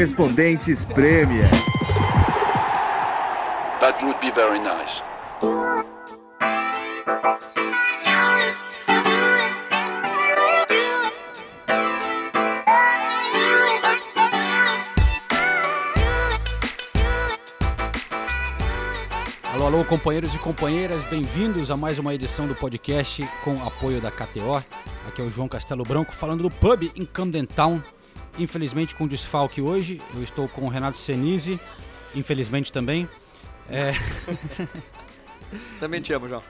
Correspondentes Premier. That would be very nice. Alô, alô, companheiros e companheiras, bem-vindos a mais uma edição do podcast com apoio da KTO. Aqui é o João Castelo Branco falando do pub em Camden Town. Infelizmente com desfalque hoje, eu estou com o Renato Senise, infelizmente também. É, Também te amo, João.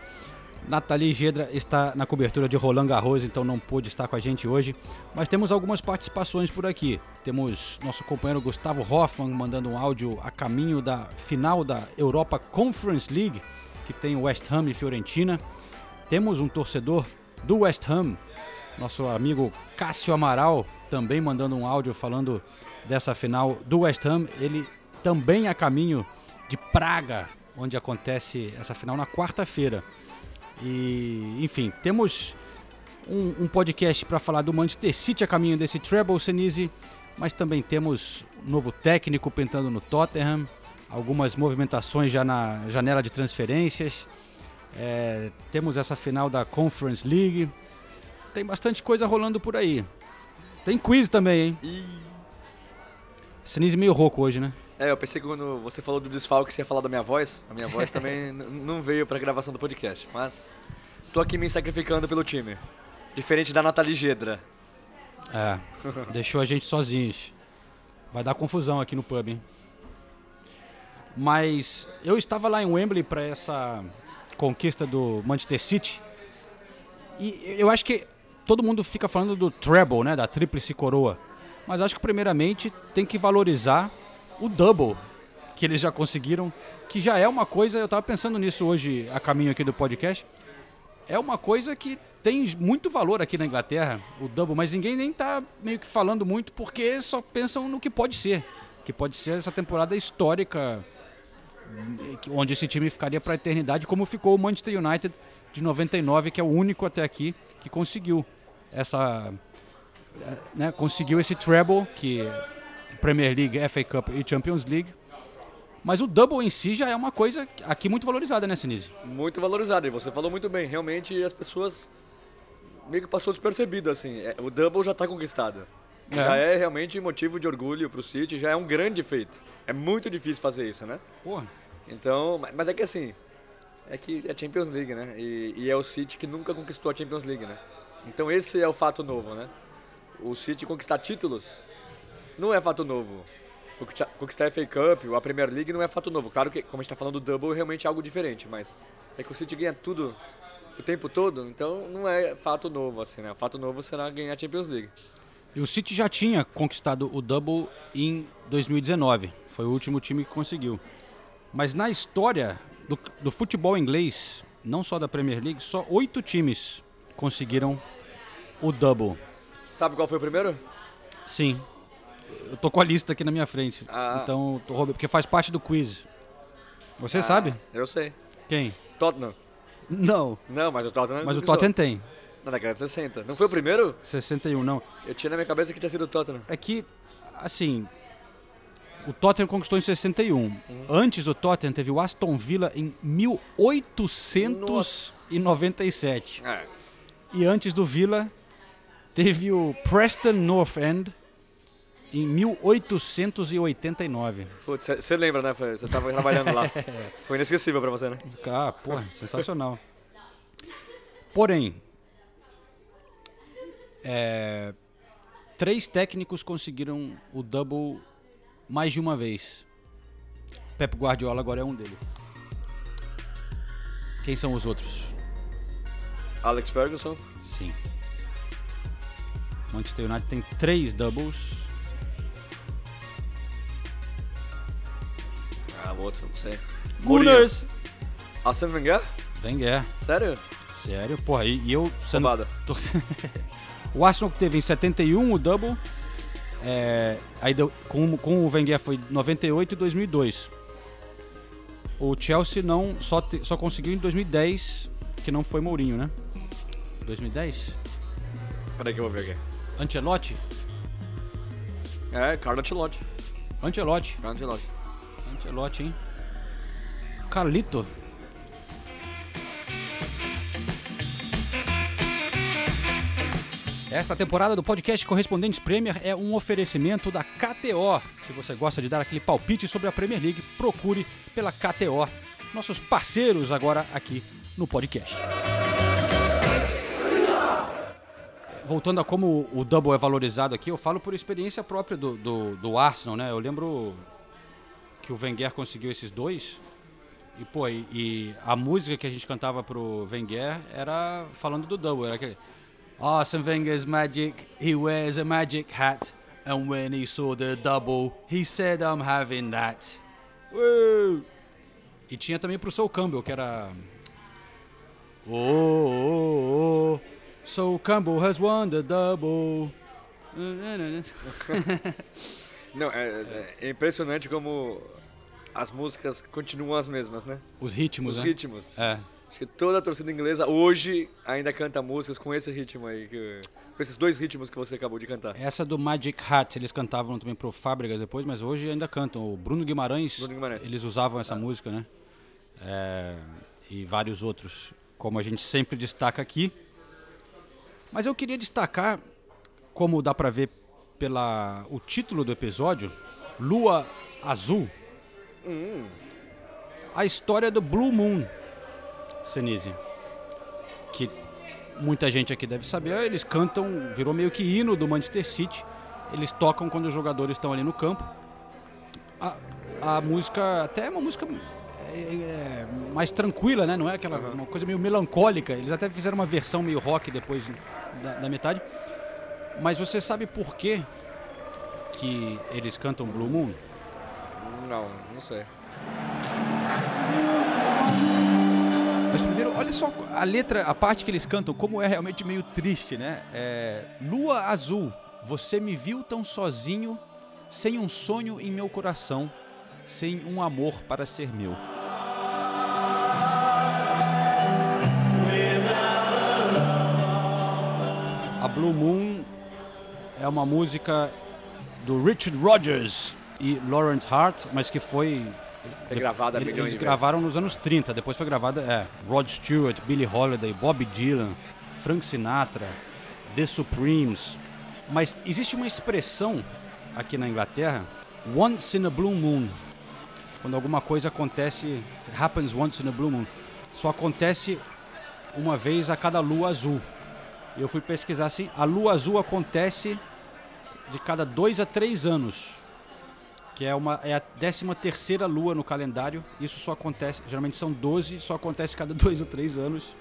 Nathalie Gedra está na cobertura de Roland Garros, então não pôde estar com a gente hoje. Mas temos algumas participações por aqui. Temos nosso companheiro Gustavo Hoffman mandando um áudio a caminho da final da Europa Conference League, que tem West Ham e Fiorentina. Temos um torcedor do West Ham, nosso amigo Cássio Amaral, também mandando um áudio falando dessa final do West Ham. Ele também a caminho de Praga, onde acontece essa final na quarta-feira. E, enfim, temos um, um podcast para falar do Manchester City a caminho desse treble, Senise, mas também temos um novo técnico pintando no Tottenham, algumas movimentações já na janela de transferências, é, temos essa final da Conference League, tem bastante coisa rolando por aí. Tem quiz também, hein? Senise meio rouco hoje, né? É, eu pensei que quando você falou do desfalque você ia falar da minha voz. A minha voz também não veio pra gravação do podcast. Mas tô aqui me sacrificando pelo time. Diferente da Nathalie Gedra. É, deixou a gente sozinhos. Vai dar confusão aqui no pub, hein? Mas eu estava lá em Wembley para essa conquista do Manchester City. E eu acho que todo mundo fica falando do treble, né, da tríplice coroa. Mas acho que primeiramente tem que valorizar o double que eles já conseguiram, que já é uma coisa, eu estava pensando nisso hoje a caminho aqui do podcast. É uma coisa que tem muito valor aqui na Inglaterra, o double, mas ninguém nem tá meio que falando muito porque só pensam no que pode ser, que pode ser essa temporada histórica onde esse time ficaria para a eternidade, como ficou o Manchester United de 99, que é o único até aqui que conseguiu essa né, conseguiu esse treble que Premier League, FA Cup e Champions League. Mas o double em si já é uma coisa aqui muito valorizada, né, Sinise? Muito valorizado. E você falou muito bem. Realmente as pessoas meio que passou despercebido, assim. É, O double já tá conquistado. É. Já é realmente motivo de orgulho pro City, já é um grande feito. É muito difícil fazer isso, né? Porra. Então, ma- mas é que assim, é que é Champions League, né? E, e é o City que nunca conquistou a Champions League, né? Então esse é o fato novo, né? O City conquistar títulos não é fato novo. Conquistar- a FA Cup, a Premier League não é fato novo. Claro que, como a gente tá falando do double, realmente é algo diferente, mas é que o City ganha tudo o tempo todo, então não é fato novo, assim, né? Fato novo será ganhar a Champions League. E o City já tinha conquistado o double em 2019. Foi o último time que conseguiu. Mas na história do, do futebol inglês, não só da Premier League, só oito times conseguiram o double. Sabe qual foi o primeiro? Sim. Eu tô com a lista aqui na minha frente. Ah. Então, tô roubando, porque faz parte do quiz. Você Ah, sabe? Eu sei. Quem? Tottenham. Não. Não, mas o Tottenham Mas o. Tottenham tem. Na década de 60. Não foi o primeiro? 61, não. Eu tinha na minha cabeça que tinha sido o Tottenham. É que, assim, o Tottenham conquistou em 61. Antes o Tottenham teve o Aston Villa em 1897. É. E antes do Villa teve o Preston North End em 1889. Putz, você lembra, né? Você tava trabalhando lá. Foi inesquecível pra você, né? Ah, porra, sensacional. Porém, é, três técnicos conseguiram o double mais de uma vez. Pep Guardiola agora é um deles. Quem são os outros? Alex Ferguson. Sim. Manchester United tem três doubles. Ah, o outro, não sei. Gunners! Arsene Wenger? Wenger. Sério? Sério? Porra, e, e eu sendo o Arsenal que teve em 71 o double. É, aí deu- com, com o Wenger foi 98 e 2002. O Chelsea não só, te- só conseguiu em 2010, que não foi Mourinho, né? 2010? Peraí que eu vou ver aqui. Ancelotti? É, Carlo Ancelotti. Ancelotti. Carlo Ancelotti. Ancelotti, hein? Carlito. Esta temporada do podcast Correspondentes Premier é um oferecimento da KTO. Se você gosta de dar aquele palpite sobre a Premier League, procure pela KTO. Nossos parceiros agora aqui no podcast. Voltando a como o double é valorizado aqui, eu falo por experiência própria do, do, do Arsenal, né? Eu lembro que o Wenger conseguiu esses dois. E, pô, e, e a música que a gente cantava pro Wenger era falando do double. Era aquele. Arsene Wenger's magic, he wears a magic hat. And when he saw the double, he said, I'm having that. Woo! E tinha também pro Soul Campbell, que era. Oh, oh, oh, Soul Campbell has won the double. Não, é, é- impressionante como as músicas continuam as mesmas, né? Os ritmos, Os né? ritmos. É. Acho que toda a torcida inglesa hoje ainda canta músicas com esse ritmo aí, que- com esses dois ritmos que você acabou de cantar. Essa do Magic Hat, eles cantavam também pro Fábricas depois, mas hoje ainda cantam. O Bruno Guimarães, Bruno Guimarães. eles usavam essa música, né? É, e vários outros, como a gente sempre destaca aqui. Mas eu queria destacar, como dá pra ver pela o título do episódio, Lua Azul, a história do Blue Moon, Senise. Que muita gente aqui deve saber, eles cantam, virou meio que hino do Manchester City. Eles tocam quando os jogadores estão ali no campo. A, a música, até é uma música é, é, mais tranquila, né? Não é aquela uma coisa meio melancólica. Eles até fizeram uma versão meio rock depois da, da metade. Mas você sabe por quê que eles cantam Blue Moon? Não, não sei. Mas primeiro, olha só a letra, a parte que eles cantam, como é realmente meio triste, né? É, Lua azul, você me viu tão sozinho, sem um sonho em meu coração, sem um amor para ser meu. Blue Moon é uma música do Richard Rodgers e Lawrence Hart, mas que foi É gravada Eles de gravaram nos anos 30, depois foi gravada, é, Rod Stewart, Billie Holiday, Bob Dylan, Frank Sinatra, The Supremes. Mas existe uma expressão aqui na Inglaterra, once in a blue moon. Quando alguma coisa acontece, happens once in a blue moon. Só acontece uma vez a cada lua azul. Eu fui pesquisar assim, a lua azul acontece de cada dois a três anos que é, uma, é a 13 terceira lua no calendário. Isso só acontece, geralmente são 12, só acontece cada dois ou três anos.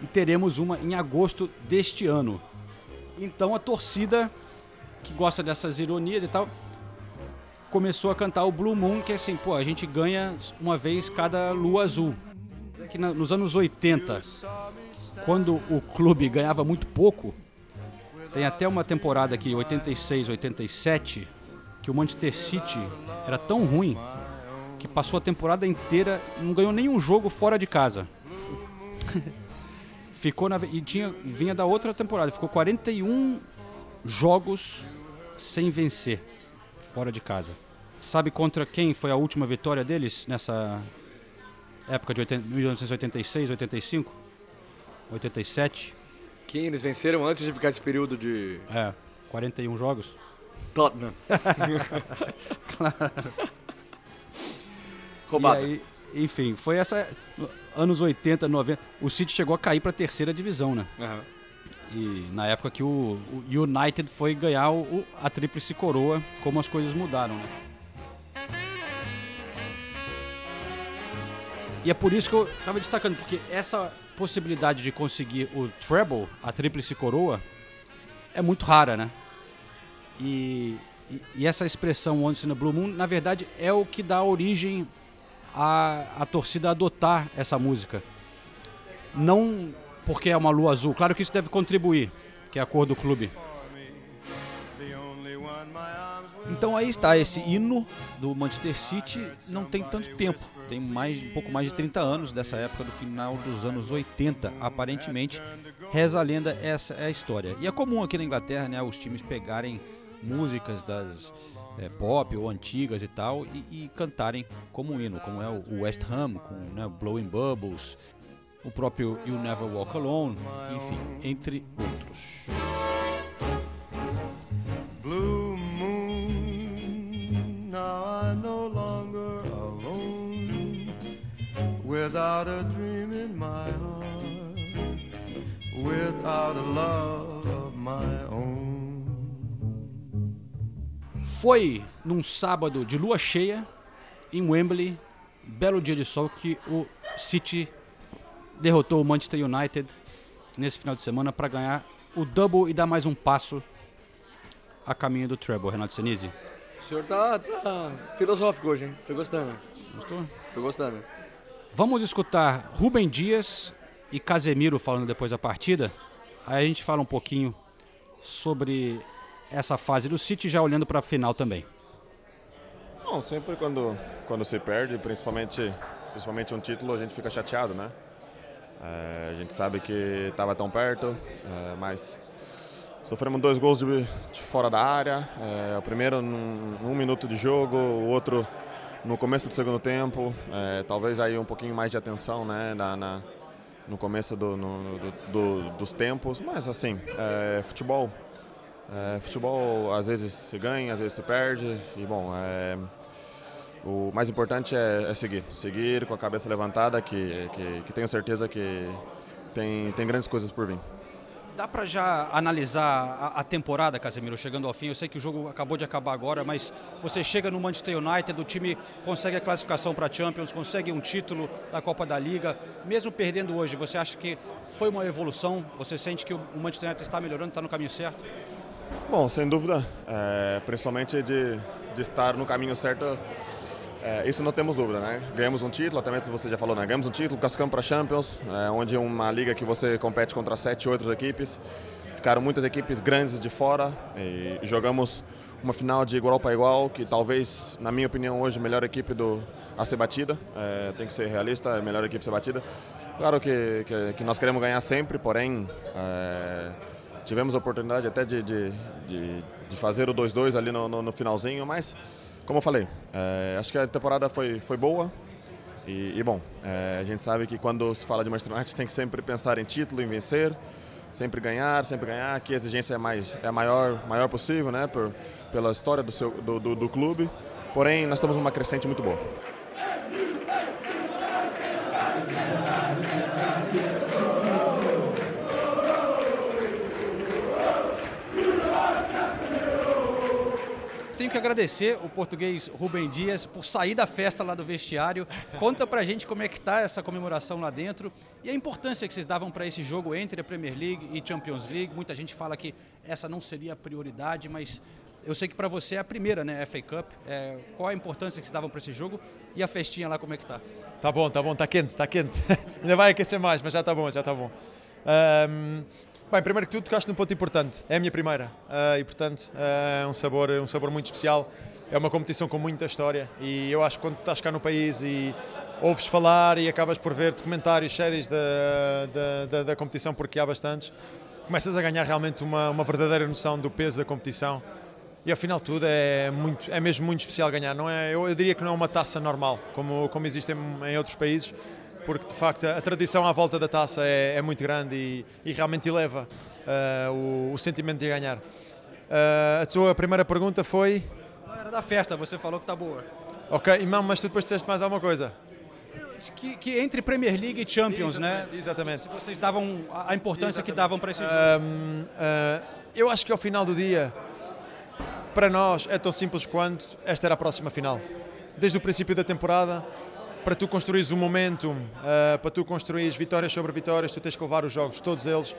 E teremos uma em agosto deste ano. Então a torcida, que gosta dessas ironias e tal, começou a cantar o Blue Moon, que é assim, pô, a gente ganha uma vez cada lua azul. Que na- nos anos 80, quando o clube ganhava muito pouco, tem até uma temporada aqui, 86, 87, que o Manchester City era tão ruim que passou a temporada inteira não ganhou nenhum jogo fora de casa. ficou na e tinha vinha da outra temporada, ficou 41 jogos sem vencer fora de casa. Sabe contra quem foi a última vitória deles nessa época de 80 1986, 85, 87? Quem eles venceram antes de ficar esse período de É, 41 jogos. Tottenham? Roubado. E aí, enfim, foi essa anos 80, 90. O City chegou a cair para a terceira divisão, né? Aham. E na época que o, o United foi ganhar o- a tríplice coroa, como as coisas mudaram, né? E é por isso que eu estava destacando, porque essa possibilidade de conseguir o treble, a tríplice coroa, é muito rara, né? E, e, e essa expressão Once in a Blue Moon, na verdade, é o que dá origem a, a torcida adotar essa música. Não porque é uma lua azul, claro que isso deve contribuir, que é a cor do clube. Então aí está esse hino do Manchester City, não tem tanto tempo, tem mais um pouco mais de 30 anos dessa época do final dos anos 80, aparentemente. Reza a lenda, essa é a história. E é comum aqui na Inglaterra, né, os times pegarem músicas das é, pop ou antigas e tal e, e, cantarem como um hino, como é o West Ham com né, Blowing Bubbles, o próprio You Never Walk Alone, enfim, entre outros. Blue now I'm no longer alone, without a dream in my heart, without a love of my own. Foi num sábado de lua cheia em Wembley, belo dia de sol, que o City derrotou o Manchester United nesse final de semana para ganhar o double e dar mais um passo a caminho do treble, Renato Senise. O senhor tá, tá filosófico hoje, hein? Tô gostando. Gostou? Tô gostando. Vamos escutar Rubem Dias e Casemiro falando depois da partida. Aí a gente fala um pouquinho sobre essa fase do City, já olhando para a final também. Bom, sempre quando, quando se perde, principalmente, principalmente um título, a gente fica chateado, né? É, a gente sabe que estava tão perto, é, mas sofremos dois gols de, de fora da área. É, o primeiro num, minuto de jogo, o outro no começo do segundo tempo. É, talvez aí um pouquinho mais de atenção né, na, na no começo do, no, do, do, dos tempos, mas assim, é, futebol. É, futebol às vezes se ganha, às vezes se perde. E bom, o mais importante é, é, seguir, seguir com a cabeça levantada, que, que, que, tenho certeza que tem, tem grandes coisas por vir. Dá para já analisar a, a, temporada, Casemiro, chegando ao fim? Eu sei que o jogo acabou de acabar agora, mas você chega no Manchester United, o time consegue a classificação para a Champions, consegue um título da Copa da Liga, mesmo perdendo hoje, você acha que foi uma evolução? Você sente que o Manchester United está melhorando, está no caminho certo? Bom, sem dúvida, é, principalmente de, de estar no caminho certo é, isso não temos dúvida, né? Ganhamos um título, até mesmo você já falou, né? Ganhamos um título, classificamos para Champions, é, onde é uma liga que você compete contra sete, outras equipes. Ficaram muitas equipes grandes de fora e jogamos uma final de igual para igual, que talvez, na minha opinião, hoje a melhor equipe do, a ser batida. É, tem que ser realista, a melhor equipe a ser batida. Claro que, que, que nós queremos ganhar sempre, porém é, tivemos a oportunidade até de, de, de, de fazer o 2-2 ali no, no, no finalzinho, mas como eu falei, é, acho que a temporada foi, foi boa. E, e bom, é, a gente sabe que quando se fala de Manchester United tem que sempre pensar em título, em vencer, sempre ganhar, sempre ganhar, que a exigência é mais é maior, maior possível, né, por, pela história do, seu, do, do, do clube. Porém, nós estamos numa crescente muito boa. Tenho que agradecer o português Rubem Dias por sair da festa lá do vestiário. Conta pra gente como é que tá essa comemoração lá dentro e a importância que vocês davam para esse jogo entre a Premier League e Champions League. Muita gente fala que essa não seria a prioridade, mas eu sei que para você é a primeira, né, FA Cup. É, qual a importância que vocês davam para esse jogo e a festinha lá como é que tá? Tá bom, tá bom, tá quente, tá quente. Ainda vai aquecer mais, mas já tá bom, já tá bom. Um... Bem, primeiro que tudo, tocaste num ponto importante. É a minha primeira uh, e, portanto, é uh, um, sabor, um sabor muito especial. É uma competição com muita história e eu acho que quando estás cá no país e ouves falar e acabas por ver documentários, séries da, da, da, da competição, porque há bastantes, começas a ganhar realmente uma, uma verdadeira noção do peso da competição. E ao final de tudo é, muito, é mesmo muito especial ganhar. Não é, eu, eu diria que não é uma taça normal, como, como existe em, em outros países porque de facto a tradição à volta da taça é, é muito grande e, e realmente eleva uh, o, o, sentimento de ganhar. Uh, a tua primeira pergunta foi? Era da festa, você falou que está boa. Ok, não, mas tu depois disseste mais alguma coisa? Que, que, entre Premier League e Champions, exatamente, né? Exatamente. Se vocês davam a importância exatamente. que davam para esse jogo. Um, uh, eu acho que ao final do dia, para nós é tão simples quanto esta era a próxima final. Desde o princípio da temporada, para tu construires um momento, uh, para tu construires vitórias sobre vitórias, tu tens que levar os jogos, todos eles,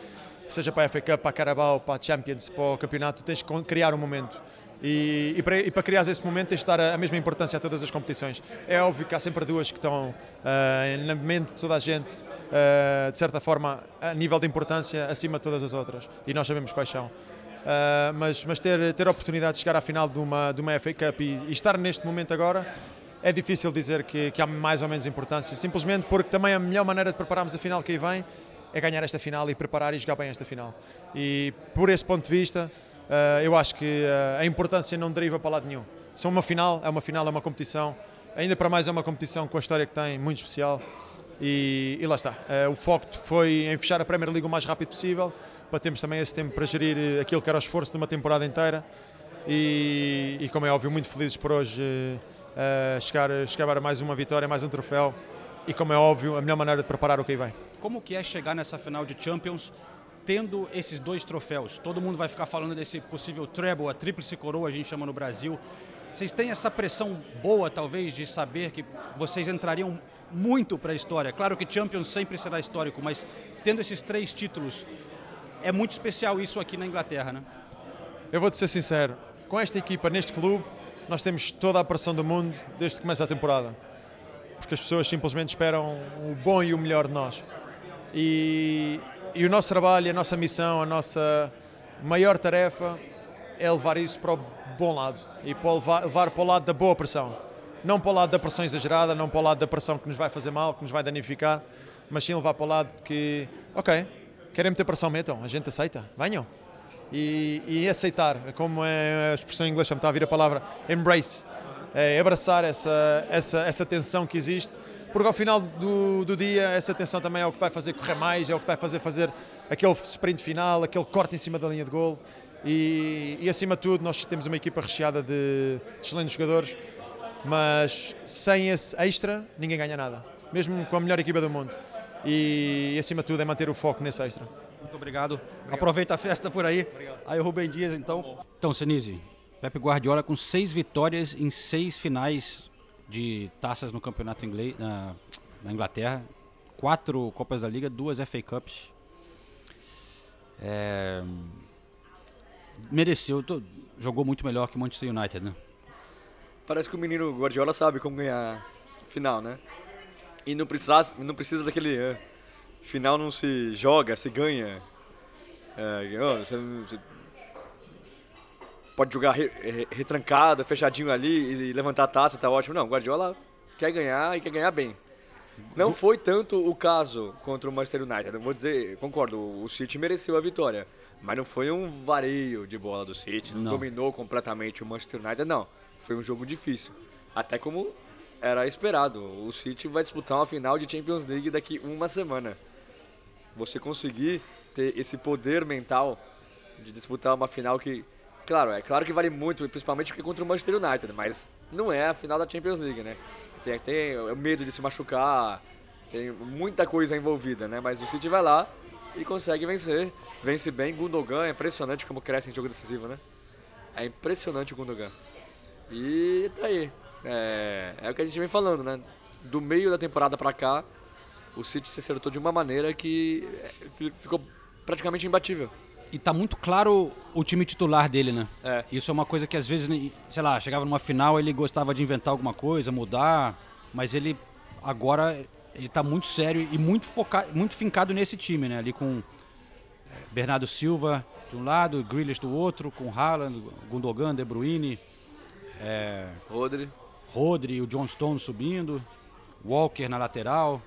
seja para a FA Cup, para a Carabao, para a Champions, para o campeonato, tu tens que criar um momento. E, e, para, e para criar esse momento tens de dar a, a, mesma importância a todas as competições. É óbvio que há sempre duas que estão uh, na mente de toda a gente, uh, de certa forma, a nível de importância, acima de todas as outras. E nós sabemos quais são. Uh, mas mas ter, ter a oportunidade de chegar à final de uma, de uma FA Cup e, e estar neste momento agora é difícil dizer que, que há mais ou menos importância, simplesmente porque também a melhor maneira de prepararmos a final que aí vem é ganhar esta final e preparar e jogar bem esta final. E por esse ponto de vista, uh, eu acho que uh, a importância não deriva para lado nenhum. É uma final, é uma final, é uma competição, ainda para mais é uma competição com a história que tem, muito especial. E, e lá está. Uh, o foco foi em fechar a Premier League o mais rápido possível, para termos também esse tempo para gerir aquilo que era o esforço de uma temporada inteira. E, e como é óbvio, muito felizes por hoje uh, chegar, chegar a mais uma vitória, mais um troféu. E como é óbvio, a melhor maneira de preparar o que vem. Como que é chegar nessa final de Champions tendo esses dois troféus? Todo mundo vai ficar falando desse possível treble, a tríplice coroa a gente chama no Brasil. Vocês têm essa pressão boa, talvez, de saber que vocês entrariam muito para a história? Claro que Champions sempre será histórico, mas tendo esses três títulos, é muito especial isso aqui na Inglaterra, né? Eu vou-te ser sincero, com esta equipa, neste clube, nós temos toda a pressão do mundo desde que começa a temporada. Porque as pessoas simplesmente esperam o bom e o melhor de nós. E, e o nosso trabalho, a nossa missão, a nossa maior tarefa é levar isso para o bom lado e para levar, levar para o lado da boa pressão. Não para o lado da pressão exagerada, não para o lado da pressão que nos vai fazer mal, que nos vai danificar, mas sim levar para o lado que, ok, querem meter pressão, metam, a gente aceita, venham. E, e aceitar, como é a expressão em inglês, está a vir a palavra embrace, é abraçar essa, essa, essa tensão que existe, porque ao final do, do dia essa tensão também é o que vai fazer correr mais, é o que vai fazer fazer aquele sprint final, aquele corte em cima da linha de gol e, e acima de tudo nós temos uma equipa recheada de, de excelentes jogadores, mas sem esse extra ninguém ganha nada, mesmo com a melhor equipa do mundo. E acima de tudo é manter o foco nesse extra. Muito obrigado. obrigado. Aproveita a festa por aí. Obrigado. Aí o Rubem Dias, então. Então, Senise, Pepe Guardiola com seis vitórias em seis finais de taças no campeonato inglês, na, na Inglaterra. Quatro Copas da Liga, duas FA Cups. É, mereceu, tô, jogou muito melhor que o Manchester United, né? Parece que o menino Guardiola sabe como ganhar final, né? E não precisa, não precisa daquele uh, final não se joga, se ganha. É, você, você, pode jogar re, re, retrancado, fechadinho ali e, e levantar a taça, tá ótimo. Não, Guardiola quer ganhar e quer ganhar bem. Não foi tanto o caso contra o Manchester United. Eu vou dizer, concordo, o City mereceu a vitória. Mas não foi um vareio de bola do City, não, não. dominou completamente o Manchester United, não. Foi um jogo difícil. Até como era esperado. O City vai disputar uma final de Champions League daqui uma semana. Você conseguir ter esse poder mental de disputar uma final que, claro, é claro que vale muito, principalmente porque contra o Manchester United, mas não é a final da Champions League, né? Tem, tem o medo de se machucar, tem muita coisa envolvida, né? Mas o City vai lá e consegue vencer. Vence bem. Gundogan, é impressionante como cresce em jogo decisivo, né? É impressionante o Gundogan. E tá aí. É, é o que a gente vem falando, né? Do meio da temporada para cá, o City se acertou de uma maneira que é, ficou praticamente imbatível. E tá muito claro o time titular dele, né? É. Isso é uma coisa que às vezes, sei lá, chegava numa final, ele gostava de inventar alguma coisa, mudar, mas ele agora ele tá muito sério e muito focado, muito fincado nesse time, né? Ali com é, Bernardo Silva de um lado, Grealish do outro, com Haaland, Gundogan, De Bruyne, é, Rodri. Rodri, o John Stone subindo, Walker na lateral,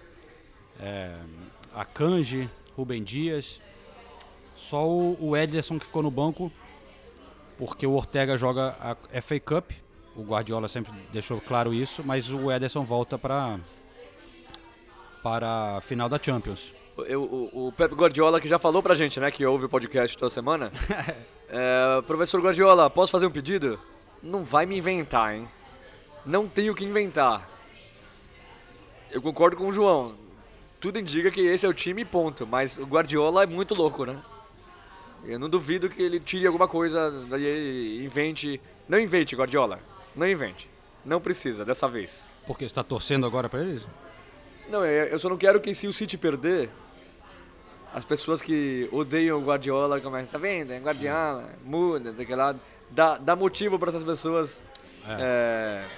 é, Akanji, Rubem Dias. Só o, o Ederson que ficou no banco, porque o Ortega joga a FA Cup. O Guardiola sempre deixou claro isso, mas o Ederson volta para para a final da Champions. Eu, o, o Pep Guardiola que já falou pra gente, né, que ouve o podcast toda semana. é, professor Guardiola, posso fazer um pedido? Não vai me inventar, hein? Não tenho que inventar. Eu concordo com o João. Tudo indica que esse é o time ponto. Mas o Guardiola é muito louco, né? Eu não duvido que ele tire alguma coisa, daí invente. Não invente, Guardiola. Não invente. Não precisa, dessa vez. Porque você está torcendo agora para eles? Não, eu só não quero que se o City perder, as pessoas que odeiam o Guardiola começam, tá vendo? É Guardiola, muda, daquele lado. Dá, dá motivo para essas pessoas é. É,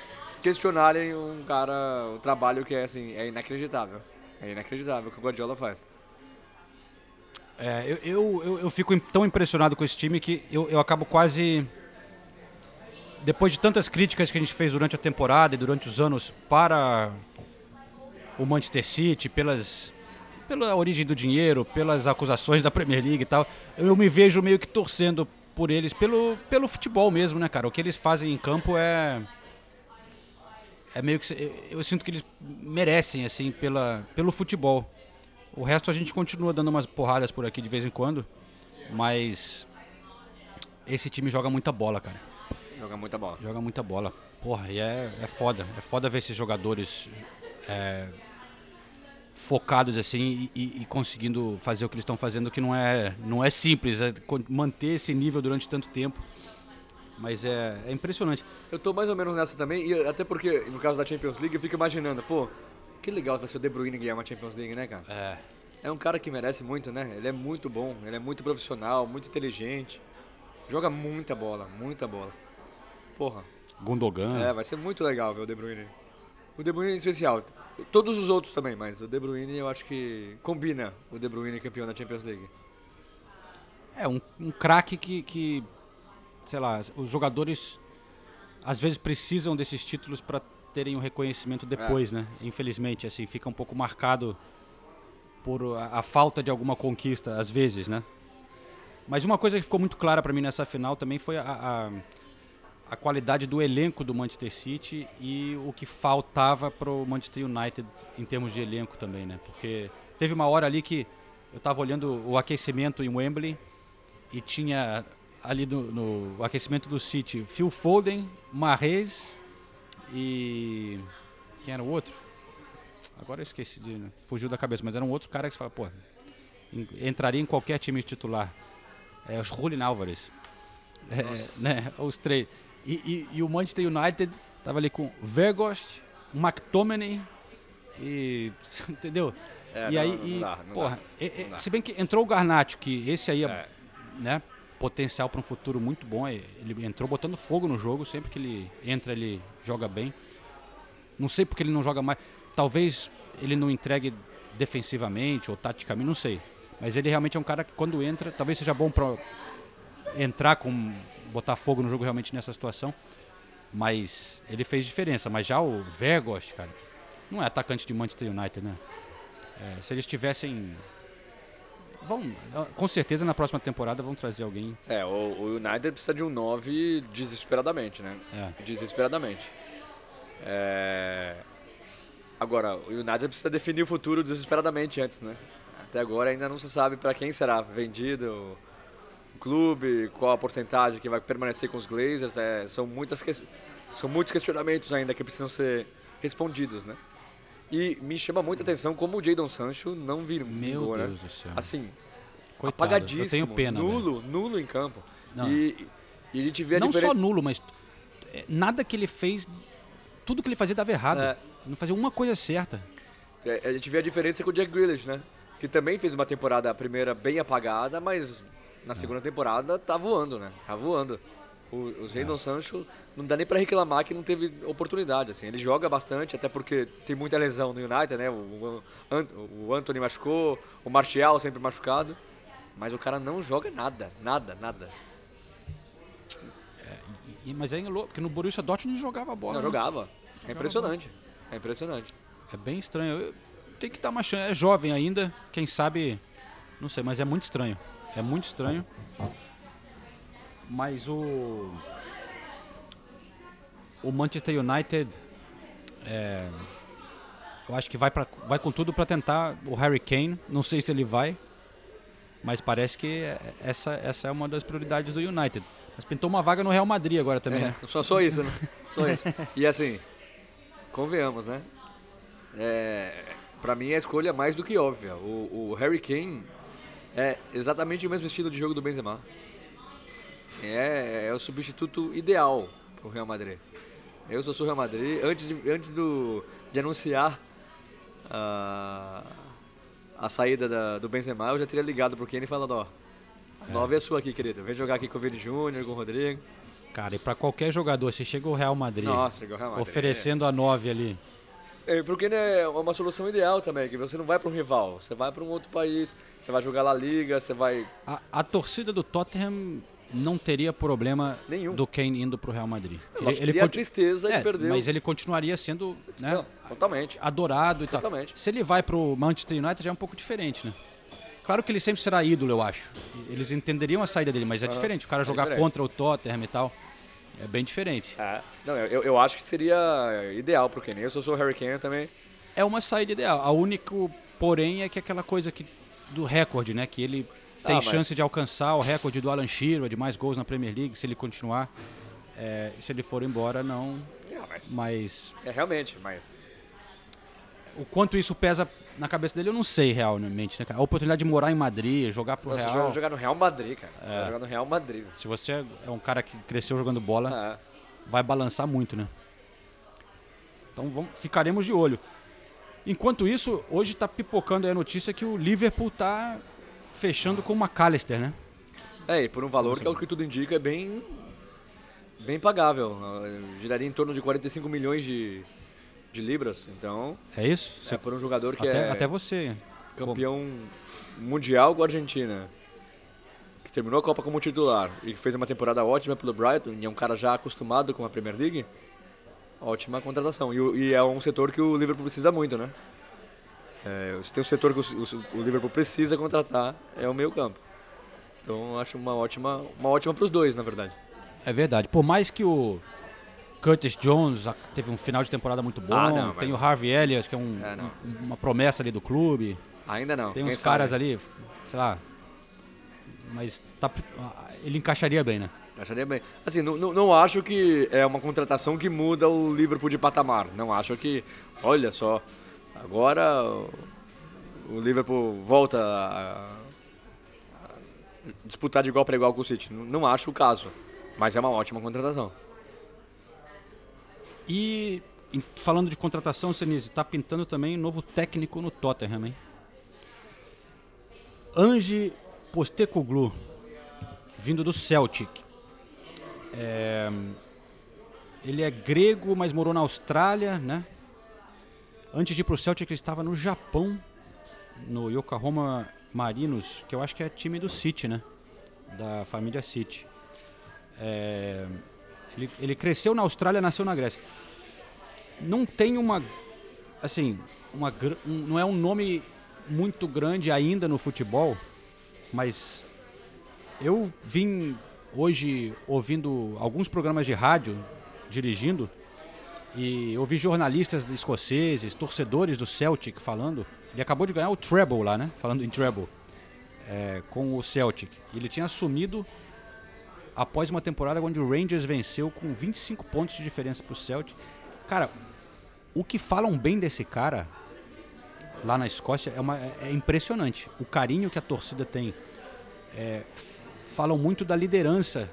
questionarem um cara, o trabalho que é assim, é inacreditável. É inacreditável o que o Guardiola faz. É, eu, eu, eu, eu fico tão impressionado com esse time que eu, eu acabo quase. Depois de tantas críticas que a gente fez durante a temporada e durante os anos para o Manchester City, pelas, pela origem do dinheiro, pelas acusações da Premier League e tal, eu me vejo meio que torcendo por eles pelo, pelo futebol mesmo, né, cara? O que eles fazem em campo é. É meio que. Eu, eu sinto que eles merecem, assim, pela, pelo futebol. O resto a gente continua dando umas porradas por aqui de vez em quando, mas. Esse time joga muita bola, cara. Joga muita bola. Joga muita bola. Porra, e é, é foda. É foda ver esses jogadores é, focados assim e, e- conseguindo fazer o que eles estão fazendo, que não é, não é simples. É manter esse nível durante tanto tempo. Mas é, é impressionante. Eu tô mais ou menos nessa também, e até porque, no caso da Champions League, eu fico imaginando, pô, que legal vai ser o De Bruyne ganhar uma Champions League, né, cara? É. É um cara que merece muito, né? Ele é muito bom, ele é muito profissional, muito inteligente. Joga muita bola, muita bola. Porra, Gundogan. é, vai ser muito legal ver o De Bruyne. O De Bruyne em especial. Todos os outros também, mas o De Bruyne eu acho que combina o De Bruyne campeão da Champions League. É, um, um craque que, que, sei lá, os jogadores às vezes precisam desses títulos para terem um reconhecimento depois, né? Infelizmente, assim, fica um pouco marcado por a, a falta de alguma conquista, às vezes, né? Mas uma coisa que ficou muito clara para mim nessa final também foi a, a, a qualidade do elenco do Manchester City e o que faltava para o Manchester United em termos de elenco também, né? Porque teve uma hora ali que eu estava olhando o aquecimento em Wembley e tinha ali no, no aquecimento do City Phil Foden, Mahrez e quem era o outro? Agora eu esqueci, de, fugiu da cabeça, mas era um outro cara que você fala, pô, en- entraria em qualquer time titular. É, os Julian Álvares. É, né, os três. E, e- e o Manchester United tava ali com Vergost, McTominay e. Entendeu? É, e não, aí, não e, não porra, dá. e- Não dá. se bem que entrou o Garnacho, que esse aí é, É. né, potencial para um futuro muito bom. Ele entrou botando fogo no jogo, sempre que ele entra, ele joga bem. Não sei porque ele não joga mais. Talvez ele não entregue defensivamente ou taticamente, não sei. Mas ele realmente é um cara que quando entra, talvez seja bom para entrar com botar fogo no jogo realmente nessa situação. Mas ele fez diferença. Mas já o Vergost, cara, não é atacante de Manchester United, né? É, se eles tivessem. Vão, com certeza na próxima temporada vão trazer alguém. É, o, o United precisa de um 9 desesperadamente, né? É. Desesperadamente. É... Agora, o United precisa definir o futuro desesperadamente antes, né? Até agora ainda não se sabe para quem será vendido o clube, qual a porcentagem que vai permanecer com os Glazers. é, são, muitas que... são muitos questionamentos ainda que precisam ser respondidos, né? E me chama muita atenção como o Jadon Sancho não vir- Meu né? Deus do céu. Assim, Coitado, apagadíssimo, Eu tenho pena. velho. nulo, nulo em campo. Não. E, e a gente vê a Não diferença... só nulo, mas é, nada que ele fez, tudo que ele fazia dava errado. É. Não fazia uma coisa certa. É, A gente vê a diferença com o Jack Grealish, né? Que também fez uma temporada, a primeira bem apagada, mas na segunda temporada tá voando, né? Tá voando. O, o Jadon Sancho não dá nem pra reclamar que não teve oportunidade, assim. Ele joga bastante, até porque tem muita lesão no United, né? O, o, o Anthony machucou, o Martial sempre machucado. Mas o cara não joga nada, nada, nada. E- mas é louco, porque no Borussia Dortmund ele jogava bola. Não né? jogava. É impressionante. É impressionante. É bem estranho. Tem que dar uma chance. É jovem ainda, quem sabe. Não sei, mas é muito estranho. É muito estranho. Mas o. O Manchester United. é, eu acho que vai, pra, vai com tudo para tentar o Harry Kane. Não sei se ele vai. Mas parece que é- essa, essa é uma das prioridades do United. Mas pintou uma vaga no Real Madrid agora também. né? É, só, só isso, né? Só isso. E assim, convenhamos, né? É, pra mim a escolha é mais do que óbvia. O, o Harry Kane é exatamente o mesmo estilo de jogo do Benzema. É, é o substituto ideal pro Real Madrid. Eu sou o Real Madrid. Antes, de, antes do, de anunciar a, a saída da- do Benzema, eu já teria ligado pro Kane e falado, ó, a nova é sua aqui, querido. Vem jogar aqui com o Vini Júnior, com o Rodrigo. Cara, e para qualquer jogador, se chega o Real Madrid Nossa, o Real Madrid. oferecendo a 9 ali. É, porque né, é uma solução ideal também, que você não vai para um rival, você vai para um outro país, você vai jogar lá Liga, você vai. A, a torcida do Tottenham não teria problema Nenhum. do Kane indo pro Real Madrid. Eu que teria a tristeza É, perder o- Mas ele continuaria sendo né, Não, totalmente. adorado e tal. Totalmente. Se ele vai pro Manchester United já é um pouco diferente, né? Claro que ele sempre será ídolo, eu acho. Eles entenderiam a saída dele, mas é diferente. O cara jogar diferente. contra o Tottenham e tal. É bem diferente. É. Não, eu, eu acho que seria ideal pro Kane. Eu sou o Harry Kane também. É uma saída ideal. A único, porém, é que aquela coisa que, do recorde, né? Que ele tem Ah, mas- chance de alcançar o recorde do Alan Shearer, de mais gols na Premier League, se ele continuar. É, se ele for embora, não. É, mas, Mas é realmente, mas. o quanto isso pesa na cabeça dele, eu não sei realmente. Né, cara? A oportunidade de morar em Madrid, jogar pro Nossa, Real. jogar, jogar no Real Madrid, cara. Você vai jogar no Real Madrid. Se você é um cara que cresceu jogando bola, Ah, vai balançar muito, né? Então vamos, ficaremos de olho. Enquanto isso, hoje está pipocando aí a notícia que o Liverpool está fechando com o McAllister, né? É, e por um valor que é o que tudo indica, é bem. bem pagável. Giraria em torno de 45 milhões de, de libras. Então, É isso? é por um jogador que até, é até você. campeão mundial com a Argentina. Que terminou a Copa como titular e que fez uma temporada ótima pelo Brighton, e é um cara já acostumado com a Premier League. Ótima contratação. E, e é um setor que o Liverpool precisa muito, né? É, se tem um setor que o, o- o Liverpool precisa contratar, é o meio campo. Então acho uma ótima, uma ótima para os dois, na verdade. É verdade. Por mais que o Curtis Jones teve um final de temporada muito bom, Ah, não, mas- tem o Harvey Elliott, que é, um- É, um- uma promessa ali do clube, Ainda não. tem uns sabe? caras ali, sei lá. Mas tá- ele encaixaria bem, né? Acharia bem. Assim, não, não, não acho que é uma contratação que muda o Liverpool de patamar. Não acho que, olha só, agora o- Liverpool volta a, disputar de igual para igual com o City. Não, acho o caso, mas é uma ótima contratação. E falando de contratação, Senise, tá pintando também um novo técnico no Tottenham, hein? Ange Postecoglou, vindo do Celtic. É, ele é grego, mas morou na Austrália, né? Antes de ir pro Celtic, ele estava no Japão, no Yokohama Marinos, que eu acho que é time do City, né? Da família City. É, ele, ele cresceu na Austrália, nasceu na Grécia. Não tem uma, assim, uma, um- não é um nome muito grande ainda no futebol, mas eu vim hoje ouvindo alguns programas de rádio, dirigindo, e ouvi jornalistas escoceses, torcedores do Celtic falando. Ele acabou de ganhar o treble lá, né? Falando em treble, é, com o Celtic. Ele tinha assumido após uma temporada onde o Rangers venceu com 25 pontos de diferença para o Celtic. Cara, o que falam bem desse cara lá na Escócia é, uma- é impressionante. O carinho que a torcida tem. É, falam muito da liderança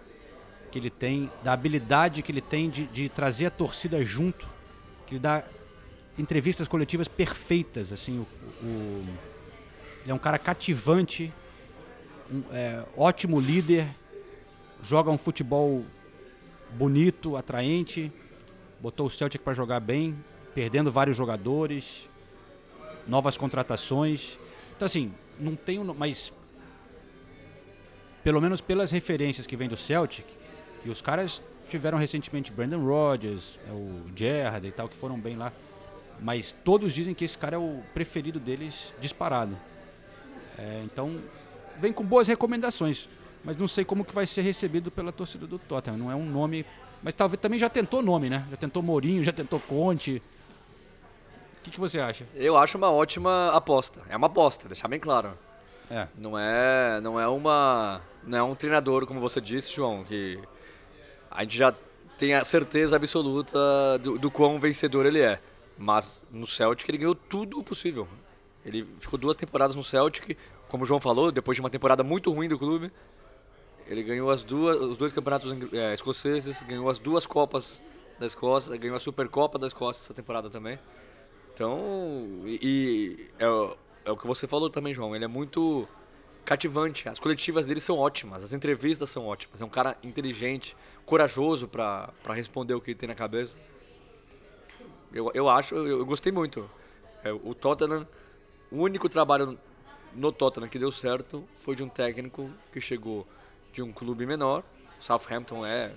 que ele tem, da habilidade que ele tem de, de trazer a torcida junto, que ele dá entrevistas coletivas perfeitas. Assim, o- o- ele é um cara cativante, um, é, ótimo líder, joga um futebol bonito, atraente, botou o Celtic para jogar bem, perdendo vários jogadores, novas contratações. Então assim, não tenho, mas pelo menos pelas referências que vem do Celtic, e os caras tiveram recentemente Brandon Rodgers, é, o Gerrard e tal, que foram bem lá. Mas todos dizem que esse cara é o preferido deles disparado. É, então, vem com boas recomendações. Mas não sei como que vai ser recebido pela torcida do Tottenham. Não é um nome... Mas talvez também já tentou nome, né? Já tentou Mourinho, já tentou Conte. O que, que você acha? Eu acho uma ótima aposta. É uma aposta, deixar bem claro. É. Não é, não é uma, não é um treinador como você disse, João, que a gente já tem a certeza absoluta do, do quão vencedor ele é. Mas no Celtic ele ganhou tudo o possível. Ele ficou duas temporadas no Celtic, como o João falou, depois de uma temporada muito ruim do clube. Ele ganhou as duas, os dois campeonatos eh, escoceses, ganhou as duas Copas da Escócia, ganhou a Supercopa da Escócia essa temporada também. Então, e, e é, é o que você falou também, João. Ele é muito cativante. As coletivas dele são ótimas, as entrevistas são ótimas. É um cara inteligente, corajoso para responder o que tem na cabeça. Eu, eu acho, eu, eu gostei muito. É, o Tottenham, o único trabalho no Tottenham que deu certo foi de um técnico que chegou de um clube menor. Southampton é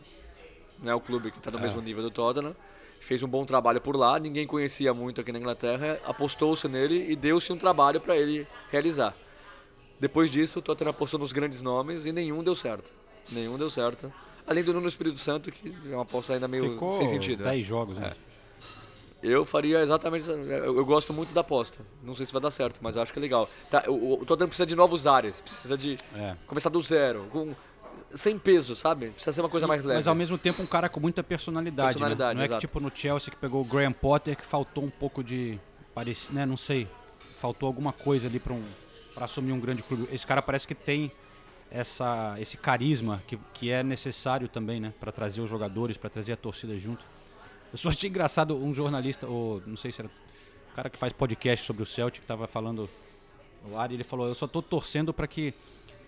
não é o clube que está no mesmo nível do Tottenham. Fez um bom trabalho por lá, ninguém conhecia muito aqui na Inglaterra, apostou-se nele e deu-se um trabalho para ele realizar. Depois disso, o Tottenham apostou nos grandes nomes e nenhum deu certo. Nenhum deu certo. Além do Nuno Espírito Santo, que é uma aposta ainda meio Ficou sem sentido. né? 10 jogos, né? Eu faria exatamente. Eu, eu gosto muito da aposta. Não sei se vai dar certo, mas eu acho que é legal. Tá, o, o Tottenham precisa de novos ares, precisa de É. começar do zero, com, sem peso, sabe? Precisa ser uma coisa mais leve. Mas ao mesmo tempo um cara com muita personalidade, Personalidade, né? Não é exato. que tipo no Chelsea que pegou o Graham Potter que faltou um pouco de parece, né, não sei, faltou alguma coisa ali para um para assumir um grande clube. Esse cara parece que tem essa esse carisma que, que é necessário também, né, para trazer os jogadores, para trazer a torcida junto. Eu só achei engraçado um jornalista, ou não sei se era o cara que faz podcast sobre o Celtic, que tava falando no ar, e ele falou: "Eu só tô torcendo para que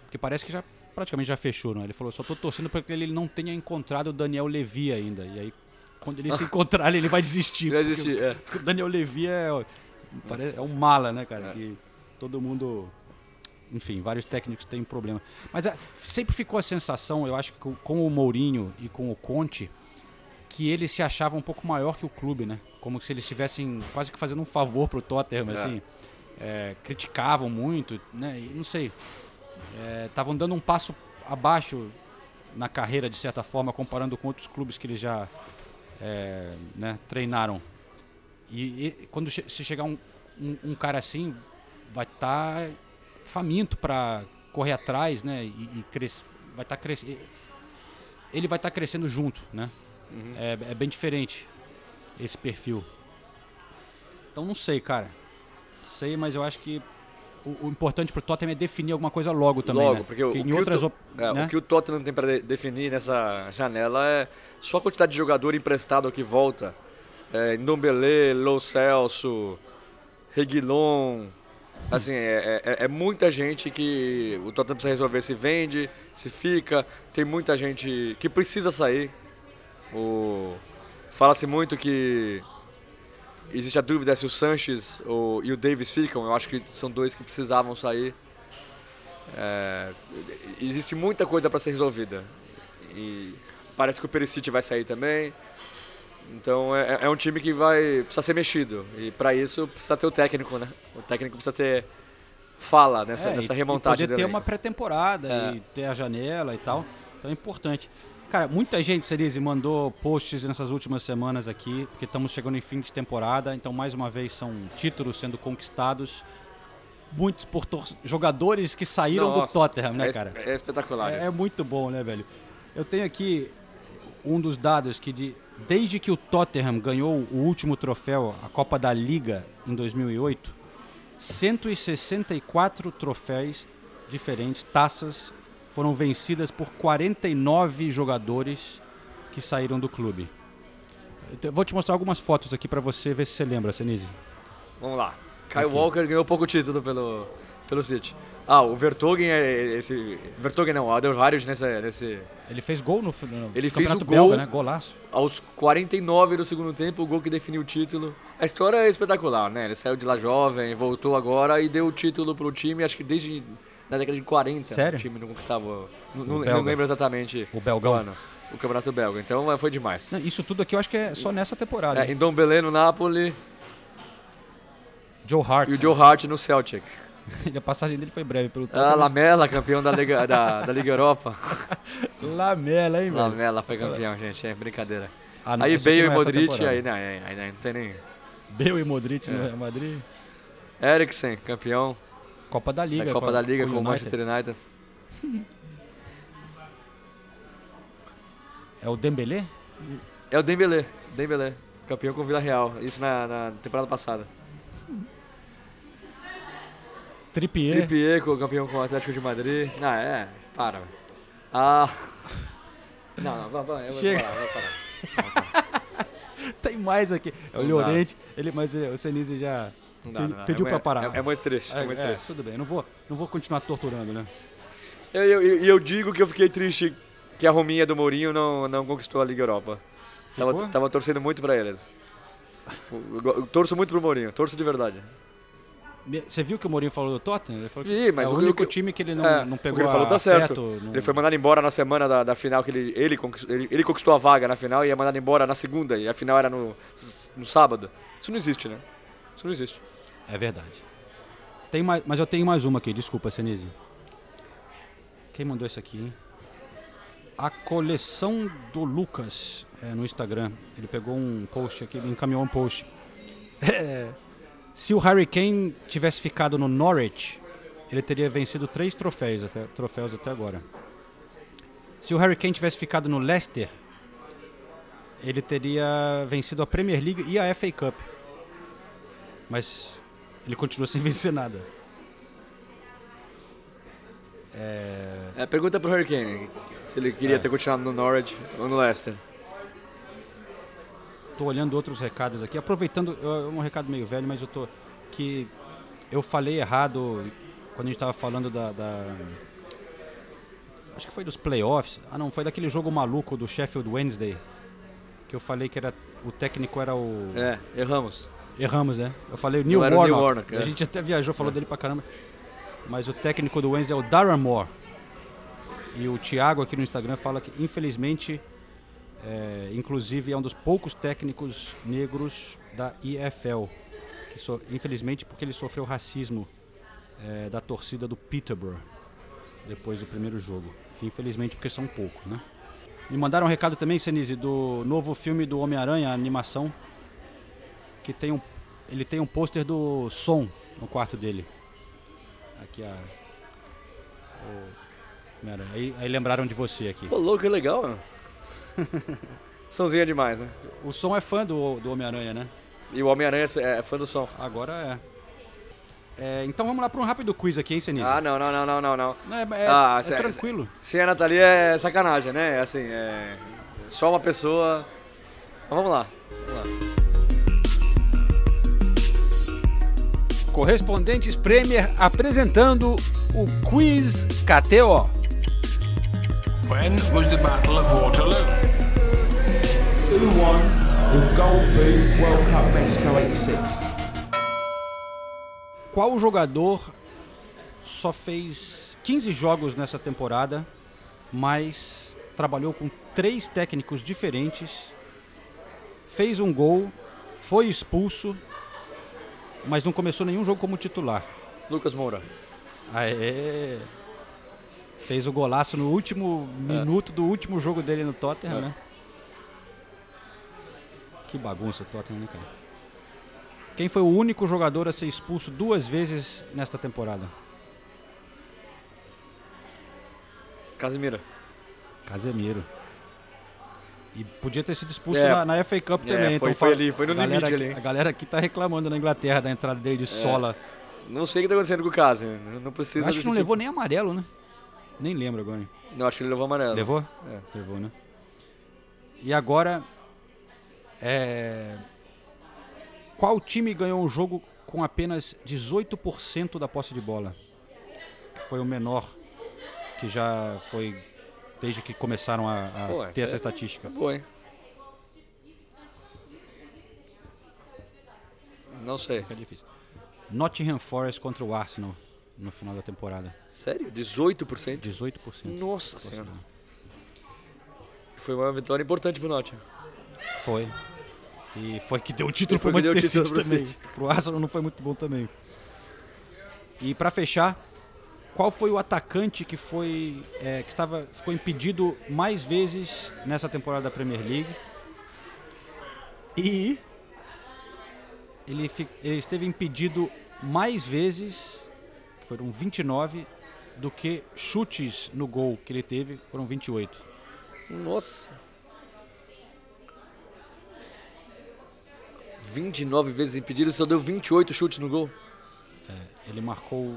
porque parece que já praticamente já fechou, não? é? Ele falou: "Só tô torcendo para que ele não tenha encontrado o Daniel Levy ainda". E aí quando ele se encontrar, ele vai desistir. Vai porque desistir, é. o- O Daniel Levy é é um mala, né, cara, que todo mundo enfim, vários técnicos têm problema. Mas é, sempre ficou a sensação, eu acho que com, com o Mourinho e com o Conte, que eles se achavam um pouco maior que o clube, né? Como se eles estivessem quase que fazendo um favor pro Tottenham, É. assim. É, criticavam muito, né? E não sei. Estavam dando um passo abaixo na carreira, de certa forma, comparando com outros clubes que eles já é, né, treinaram. E, e quando che- se chegar um, um, um cara assim, vai estar faminto para correr atrás, né? E, e cres- vai estar crescendo. Ele vai estar crescendo junto, né? É, é bem diferente esse perfil. Então não sei, cara. Sei, mas eu acho que o, o importante pro Tottenham é definir alguma coisa logo também, Logo, né? porque, o, o em que o outras To- op- é, né? o que o Tottenham tem para definir nessa janela é só a quantidade de jogador emprestado que volta. É, Ndombele, Lo Celso, Reguilon. Assim, é, é- é muita gente que o Tottenham precisa resolver se vende, se fica. Tem muita gente que precisa sair. O... Fala-se muito que existe a dúvida se o Sanches ou, e o Davis ficam. Eu acho que são dois que precisavam sair. É, existe muita coisa para ser resolvida. E parece que o Perisic vai sair também. Então é, é um time que vai precisar ser mexido. E para isso precisa ter o técnico, né? O técnico precisa ter fala nessa, É, nessa remontagem E poder ter uma pré-temporada É. e ter a janela e tal. Então é importante. Cara, muita gente, Cerise, mandou posts nessas últimas semanas aqui, porque estamos chegando em fim de temporada, então mais uma vez são títulos sendo conquistados. Muitos por jogadores que saíram Nossa, do Tottenham, né, é, cara? É espetacular. É, é muito bom, né, velho? Eu tenho aqui um dos dados que de, desde que o Tottenham ganhou o último troféu, a Copa da Liga, em 2008, 164 troféus diferentes, taças, foram vencidas por 49 jogadores que saíram do clube. Eu vou te mostrar algumas fotos aqui pra você ver se você lembra, Senise. Vamos lá. Kyle Aqui. Walker ganhou pouco título pelo, pelo City. Ah, o Vertogen é esse. Vertogen não, o Alderweireld nesse, nesse. Ele fez gol no, no Ele fez o gol. Belga, né? Golaço. Aos 49 do segundo tempo, o gol que definiu o título. A história é espetacular, né? Ele saiu de lá jovem, voltou agora e deu o título pro time, acho que desde na década de 40. Sério? O time não conquistava. Não, não- lembro exatamente O belgão. ano. O campeonato belga. Então é, foi demais. Não, Isso tudo aqui eu acho que é só nessa temporada. É, em Dom Belé no Napoli Joe Hart. e o Joe Hart no Celtic. a passagem dele foi breve pelo Ah, Tottenham. Lamela, campeão da Liga, da, da Liga Europa. Lamela, hein, velho? Lamela foi campeão, gente. É brincadeira. Ah, não, aí Bale e é Modric, aí não, aí, aí, aí não tem nem. Bale e Modric no É. Real Madrid. Eriksen, campeão Copa da Liga. da Copa da Liga com com o. Manchester United. É o Dembélé? É o Dembélé, Dembélé, campeão com o Vila Real. Isso na, na temporada passada. Trippier, com- campeão com o Atlético de Madrid. Ah, é, para. Ah. Não, não, vai, vai, eu vou Chega. parar, vou parar. Tem mais aqui. É o. Llorente. Ele, mas é, o Senise já Não não dá. pediu É pra parar. É, é muito triste, é, É, muito é, triste. tudo bem. Não vou, não vou continuar torturando, né? E eu, eu, eu digo que eu fiquei triste que a Rominha do Mourinho não, não conquistou a Liga Europa. Ficou? Tava, tava torcendo muito pra eles. Eu, eu torço muito pro Mourinho, torço de verdade. Você viu que o Mourinho falou do Tottenham? Ele falou que Vi, mas é o único o- time que ele não, É, não o que pegou ele falou tá afeto, certo. não- Ele foi mandado embora na semana da, da final que ele, ele, conquistou, ele, ele conquistou a vaga na final e ia mandado embora na segunda e a final era no, no sábado. Isso não existe, né? Isso não existe. É verdade. Tem mais, mas eu tenho mais uma aqui, desculpa, Senise. Quem mandou isso aqui, hein? A coleção do Lucas é, no Instagram. Ele pegou um post aqui, ele encaminhou um post. É, se o Harry Kane tivesse ficado no Norwich, ele teria vencido três troféus até, troféus até agora. Se o Harry Kane tivesse ficado no Leicester, ele teria vencido a Premier League e a FA Cup. Mas ele continua sem vencer nada. É, pergunta pro Harry Kane se ele queria É. ter continuado no Norwich ou no Leicester. Tô olhando outros recados aqui, aproveitando, é um recado meio velho, mas eu tô que eu falei errado quando a gente tava falando da, da- acho que foi dos playoffs. Ah, não, foi daquele jogo maluco do Sheffield Wednesday que eu falei que era o técnico era o É, erramos. Erramos, né? Eu falei o Neil Warnock. Neil Warnock, é. A gente até viajou, falou dele pra caramba. Mas o técnico do Wednesday é o Darren Moore. E o Thiago aqui no Instagram fala que, infelizmente, é, inclusive é um dos poucos técnicos negros da IFL. Que so- infelizmente, porque ele sofreu racismo é, da torcida do Peterborough depois do primeiro jogo. Infelizmente, porque são poucos, né? Me mandaram um recado também, Senise, do novo filme do Homem-Aranha, a animação, que tem um, ele tem um pôster do som no quarto dele. Aqui a. o aí, aí lembraram de você aqui. Pô, louco, que legal, mano. Sãozinho é demais, né? O som é fã do, do Homem-Aranha, né? E o Homem-Aranha é é fã do som. Agora é. É, Então vamos lá para um rápido quiz aqui, hein, Senise? Ah, não, não, não, não, não, não. É, é- Ah, é cê- tranquilo. Sem a Nathalie é sacanagem, né? É Assim, é. Só uma pessoa. Mas vamos lá. Vamos lá. Correspondentes Premier apresentando o Quiz KTO. When was the Battle of Waterloo? Who won the Gold Boot World Cup Mexico 86? Qual jogador só fez 15 jogos nessa temporada, mas trabalhou com três técnicos diferentes, fez um gol, foi expulso, mas não começou nenhum jogo como titular? Lucas Moura. Aê! Fez o golaço no último minuto do último jogo dele no Tottenham, É. né? Que bagunça o Tottenham, né, cara? Quem foi o único jogador a ser expulso duas vezes nesta temporada? Casimiro. Casemiro. E podia ter sido expulso É. na, na FA Cup É, também. foi- então foi ali, foi no galera limite ali. É. A galera aqui tá reclamando na Inglaterra da entrada dele de sola. Não sei o que tá acontecendo com o Casimiro. Não precisa Eu acho que não tipo- levou nem amarelo, né? Nem lembro agora. Não, acho que ele levou amarelo. Levou? É. Levou, né? E agora, é... qual time ganhou um jogo com apenas 18% da posse de bola? Que foi o menor que já foi desde que começaram a, a Pô, ter essa essa é- estatística. Boa, hein? Não sei. Difícil. Nottingham Forest contra o Arsenal no final da temporada. Sério? 18%? 18%. Nossa senhora. Foi uma vitória importante pro Nottingham. Foi. E foi que deu o título foi pro Manchester City também. City. Pro Arsenal não foi muito bom também. E pra fechar, qual foi o atacante que foi é, que estava ficou impedido mais vezes nessa temporada da Premier League? E ele, ele esteve impedido mais vezes, foram 29, do que chutes no gol que ele teve, foram 28. Nossa. 29 vezes impedido e só deu 28 chutes no gol. Ele marcou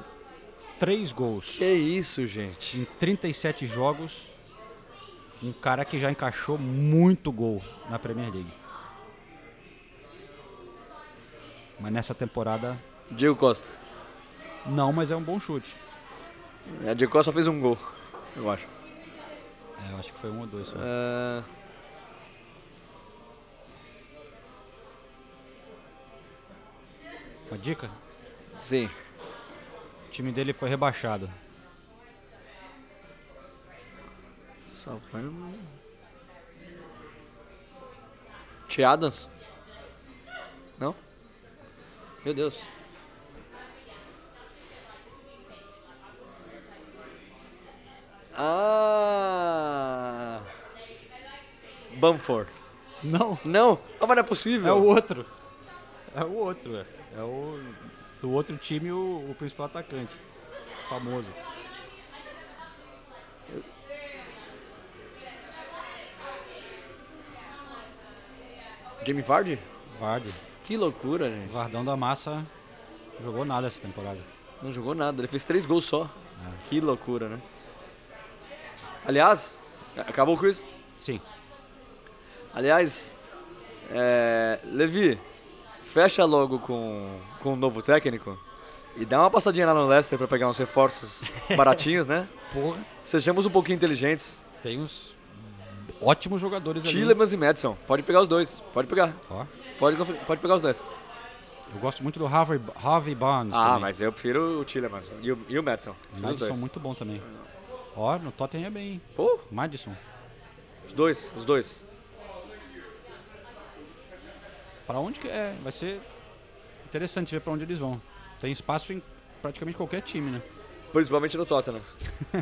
três gols. Que isso, gente. em 37 jogos, um cara que já encaixou muito gol na Premier League. Mas nessa temporada, Diego Costa. não, mas é um bom chute. A Diego Costa fez um gol, eu acho. É, eu acho que foi um ou dois só. É, Uma dica? Sim. O time dele foi rebaixado. Southampton. T. Adams? Não? Meu Deus. Ah! Bamford. Não, Não, ah, mas não é possível. é o outro. É o outro, é. É o do outro time o, o principal atacante. Famoso. Jamie Vardy? Vardy. Que loucura, gente. Vardão da Massa jogou nada essa temporada. Não jogou nada, ele fez três gols só. Que loucura, né? Aliás, acabou o quiz? Sim. Aliás, é, Levi, fecha logo com, com o novo técnico e dá uma passadinha lá no Leicester pra pegar uns reforços baratinhos, né? Porra. Sejamos um pouquinho inteligentes. Tem uns ótimos jogadores ali. Tillemans e Madison, pode pegar os dois, pode pegar. Ó, Pode, pode pegar os dois. eu gosto muito do Harvey, Harvey Barnes Ah, também. mas eu prefiro o Tillemans e o, e o Madison. Madison muito bom também. Ó, no Tottenham é bem. Pô, Madison. os dois, os dois. Pra onde que é? Vai ser interessante ver pra onde eles vão. Tem espaço em praticamente qualquer time, né? Principalmente no Tottenham.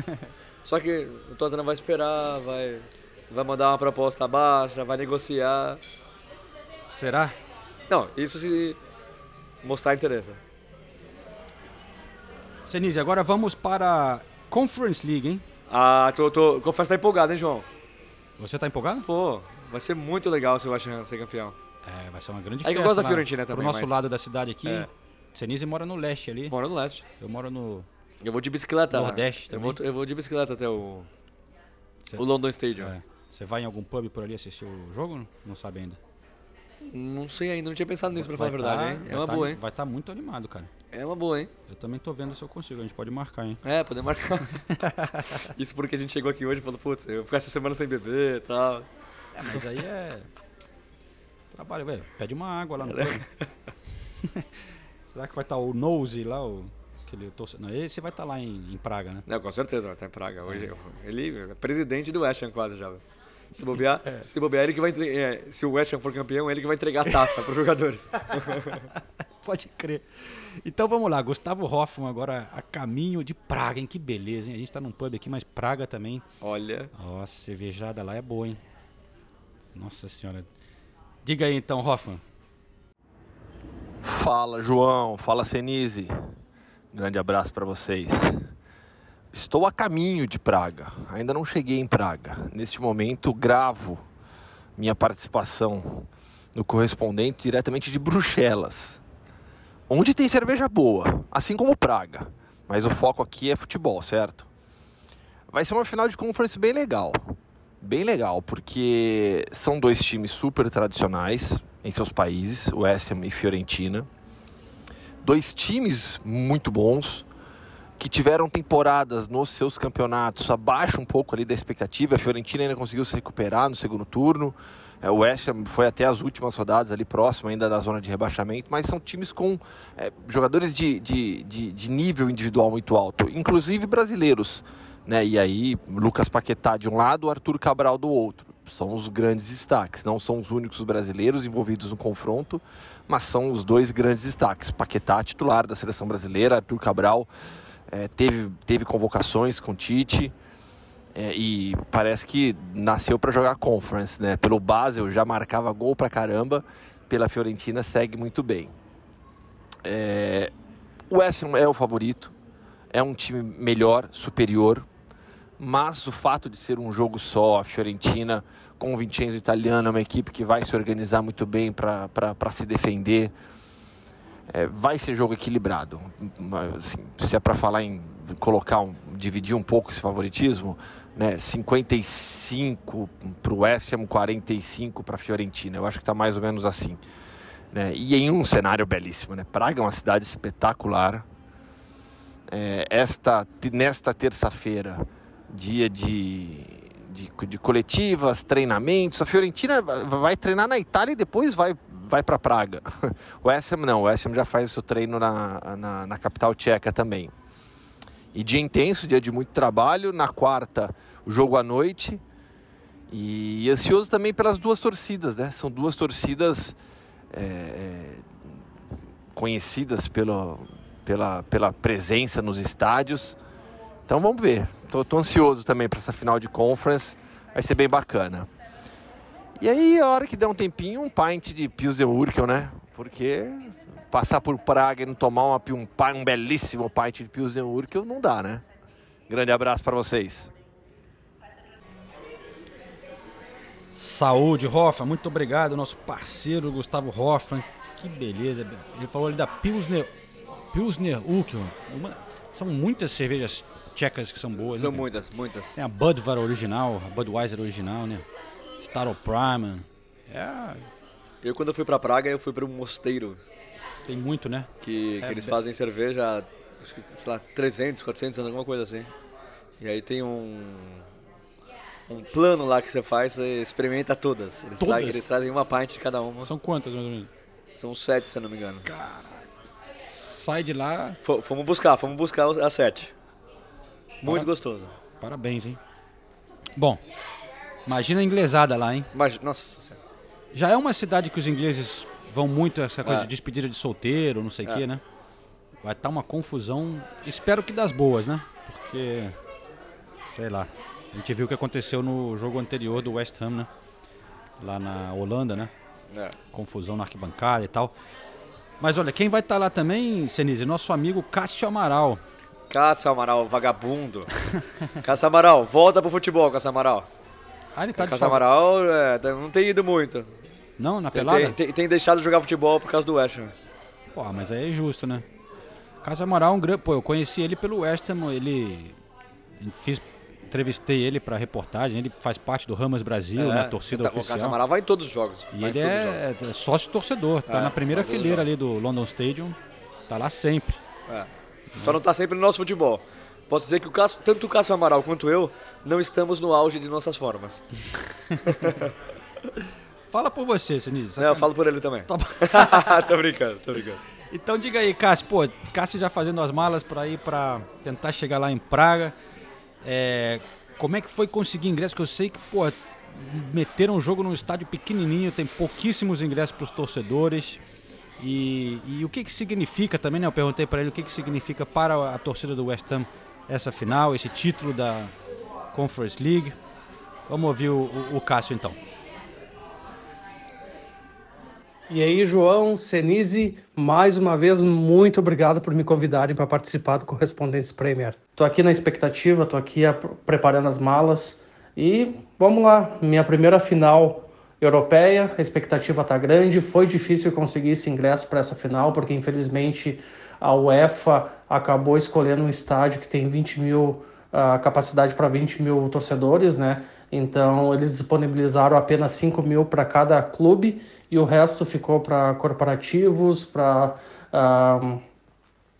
Só que o Tottenham vai esperar, vai, vai mandar uma proposta baixa, vai negociar. Será? Não, isso se mostrar interesse. Senise, agora vamos para Conference League, hein? Ah, tô, tô, confesso que tá empolgado, hein, João? Você tá empolgado? Pô, vai ser muito legal se o West Ham ser campeão. É, vai ser uma grande É que eu festa. gosto da Fiorentina Pro também, nosso mas- lado da cidade aqui. É. Senise mora no leste ali. Mora no leste. Eu moro no. Eu vou de bicicleta lá. Nordeste eu vou, também? eu vou de bicicleta até o, Cê- o London Stadium. É. Você vai em algum pub por ali assistir o jogo? Não sabe ainda. Não sei ainda, não tinha pensado nisso pra falar a Vai verdade, tá- hein? É vai uma tá- boa, hein? Vai estar muito animado, cara. É uma boa, hein? Eu também tô vendo se eu consigo. A gente pode marcar, hein? É, podemos marcar. Isso porque a gente chegou aqui hoje e falou, putz, eu vou ficar essa semana sem beber e tal. É, mas aí é. Trabalho, velho. Pede uma água lá no É. pub. Será que vai estar o Nose lá? O... Aquele. Não, esse vai estar lá em, em Praga, né? Não, com certeza vai estar em Praga. Hoje, ele é presidente do West Ham quase já. Se bobear, se bobear, ele que vai é, se o West Ham for campeão, ele que vai entregar a taça pros jogadores. Pode crer. Então vamos lá, Gustavo Hoffman agora a caminho de Praga, hein? Que beleza, hein? A gente tá num pub aqui, mas Praga também. Olha, Nossa, cervejada lá é boa, hein? Nossa senhora. Diga aí então, Hoffman. Fala, João. Fala, Senise. Grande abraço para vocês. Estou a caminho de Praga. Ainda não cheguei em Praga. Neste momento, gravo minha participação no correspondente diretamente de Bruxelas, onde tem cerveja boa, assim como Praga. Mas o foco aqui é futebol, certo? Vai ser uma final de conference bem legal. Bem legal, porque são dois times super tradicionais em seus países, o Ham e Fiorentina. Dois times muito bons, que tiveram temporadas nos seus campeonatos abaixo um pouco ali da expectativa. A Fiorentina ainda conseguiu se recuperar no segundo turno. É, O West Ham foi até as últimas rodadas ali próximo ainda da zona de rebaixamento, mas são times com é, jogadores de, de, de, de nível individual muito alto, inclusive brasileiros. Né? E aí, Lucas Paquetá de um lado, Arthur Cabral do outro. São os grandes destaques, não são os únicos brasileiros envolvidos no confronto, mas são os dois grandes destaques. Paquetá, titular da seleção brasileira, Arthur Cabral é, teve, teve convocações com Tite é, e parece que nasceu para jogar Conference, né? Pelo Basel já marcava gol pra caramba, pela Fiorentina segue muito bem. É, o West Ham é o favorito, é um time melhor, superior, mas o fato de ser um jogo só, a Fiorentina com o Vincenzo Italiano é uma equipe que vai se organizar muito bem para se defender. É, vai ser jogo equilibrado. Assim, se é para falar em colocar um, dividir um pouco esse favoritismo, né, 55 para o West Ham, 45 para a Fiorentina. Eu acho que está mais ou menos assim. Né? E em um cenário belíssimo. Né? Praga é uma cidade espetacular. É, esta, nesta terça-feira, dia de, de, de coletivas, treinamentos, a Fiorentina vai treinar na Itália e depois vai vai para Praga. O West Ham não, o West já faz o treino na, na, na capital tcheca também. E dia intenso, dia de muito trabalho. Na quarta, o jogo à noite. E, ansioso também pelas duas torcidas, né? São duas torcidas é, conhecidas pelo, pela, pela presença nos estádios. Então vamos ver. Tô, tô ansioso também para essa final de conference. Vai ser bem bacana. E aí, a hora que der um tempinho, um pint de Pilsen Urkel, né? Porque passar por Praga e não tomar uma, um, um belíssimo pint de Pilsen Urkel não dá, né? Grande abraço para vocês. Saúde, Hoffman. Muito obrigado, nosso parceiro Gustavo Hoffman. Que beleza. Ele falou ali da Pilsner, Pilsner Urkel. São muitas cervejas tchecas que são boas. São né? muitas, muitas. Tem a Budvar original, a Budweiser original, né? Staropramen. É, Eu, quando eu fui pra Praga, eu fui para um mosteiro tem muito, né? que, que É, eles be- fazem cerveja, que, sei lá, 300, 400 anos, alguma coisa assim. E aí tem um um plano lá que você faz, você experimenta todas. Eles, Todas? Trazem, eles trazem uma pint de cada uma. São quantas, mais ou menos? São sete, se eu não me engano. Sai de lá, Fo- Fomos buscar, fomos buscar as sete. Muito gostoso. parabéns, hein? Bom, imagina a inglesada lá, hein? Mas, nossa senhora. Já é uma cidade que os ingleses vão muito essa coisa É. de despedida de solteiro, não sei o É. quê, né? Vai estar uma confusão, espero que das boas, né? Porque, sei lá, a gente viu o que aconteceu no jogo anterior do West Ham, né? Lá na Holanda, né? É. Confusão na arquibancada e tal. Mas olha, quem vai estar lá também, Senise, nosso amigo Cássio Amaral. Cássio Amaral, vagabundo. Cássio Amaral, volta pro futebol, Cássio Amaral. Ah, ele tá de Cássio folga. Amaral é, não tem ido muito. Não, na Tem, pelada? tem- tem- deixado de jogar futebol por causa do West Ham. Pô, mas aí é justo, né? Cássio Amaral é um grande. Pô, eu conheci ele pelo West Ham, ele. Fiz, entrevistei ele pra reportagem, ele faz parte do Ramas Brasil, É, né? Torcida tá- O Cássio oficial. Amaral vai em todos os jogos. E ele é, é sócio torcedor, tá É, na primeira fileira ali do London Stadium. Tá lá sempre. É. Só não tá sempre no nosso futebol. Posso dizer que o Cássio, tanto o Cássio Amaral quanto eu não estamos no auge de nossas formas. Fala por você, Senise. Não, eu falo por ele também. Tá tô brincando, tô brincando. Então diga aí, Cássio, pô, Cássio já fazendo as malas para ir para tentar chegar lá em Praga. É, como é que foi conseguir ingresso? Que eu sei que, pô, meteram o jogo num estádio pequenininho, tem pouquíssimos ingressos para os torcedores. E, e o que que significa também, né? Eu perguntei para ele o que que significa para a torcida do West Ham essa final, esse título da Conference League. Vamos ouvir o, o, o Cássio então. E aí, João, Senise, mais uma vez, muito obrigado por me convidarem para participar do Correspondentes Premier. Tô aqui na expectativa, tô aqui a- preparando as malas e vamos lá, minha primeira final europeia, a expectativa tá grande, foi difícil conseguir esse ingresso para essa final, porque infelizmente a UEFA acabou escolhendo um estádio que tem 20 mil a capacidade para 20 mil torcedores, né? Então eles disponibilizaram apenas 5 mil para cada clube e o resto ficou para corporativos, para ah,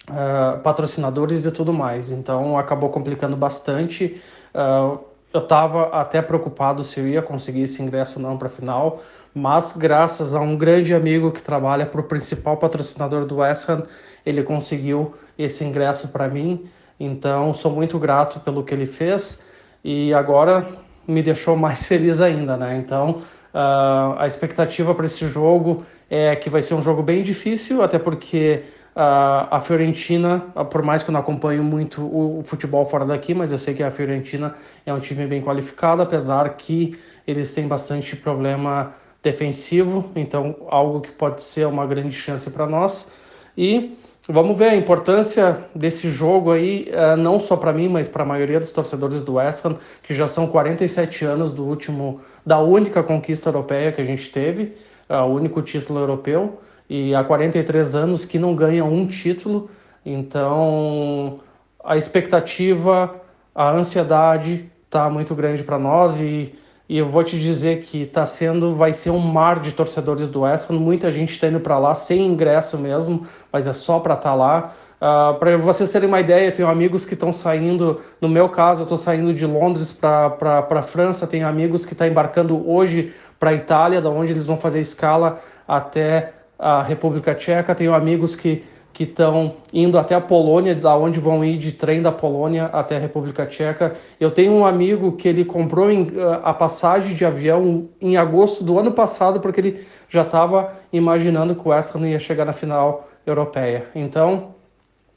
ah, patrocinadores e tudo mais. Então acabou complicando bastante. Ah, eu estava até preocupado se eu ia conseguir esse ingresso ou não para a final, mas graças a um grande amigo que trabalha para o principal patrocinador do West Ham, ele conseguiu esse ingresso para mim. Então sou muito grato pelo que ele fez e agora me deixou mais feliz ainda, né? Então ah, a expectativa para esse jogo é que vai ser um jogo bem difícil, até porque a Fiorentina, por mais que eu não acompanhe muito o, futebol fora daqui, mas eu sei que a Fiorentina é um time bem qualificado, apesar que eles têm bastante problema defensivo, então algo que pode ser uma grande chance para nós. E vamos ver a importância desse jogo aí, eh, não só para mim, mas para a maioria dos torcedores do West Ham, que já são 47 anos do último, da única conquista europeia que a gente teve, eh, o único título europeu, e há 43 anos que não ganha um título. Então, a expectativa, a ansiedade está muito grande para nós e e eu vou te dizer que tá sendo, vai ser um mar de torcedores do West Ham. Muita gente está indo para lá sem ingresso mesmo, mas é só para estar lá. Uh, para vocês terem uma ideia, tenho amigos que estão saindo, no meu caso, eu estou saindo de Londres para a França, tenho amigos que estão tá embarcando hoje para a Itália, da onde eles vão fazer escala até a República Tcheca, tenho amigos que que estão indo até a Polônia, da onde vão ir de trem da Polônia até a República Tcheca. Eu tenho um amigo que ele comprou em, uh, a passagem de avião em agosto do ano passado, porque ele já estava imaginando que o West Ham ia chegar na final europeia. Então,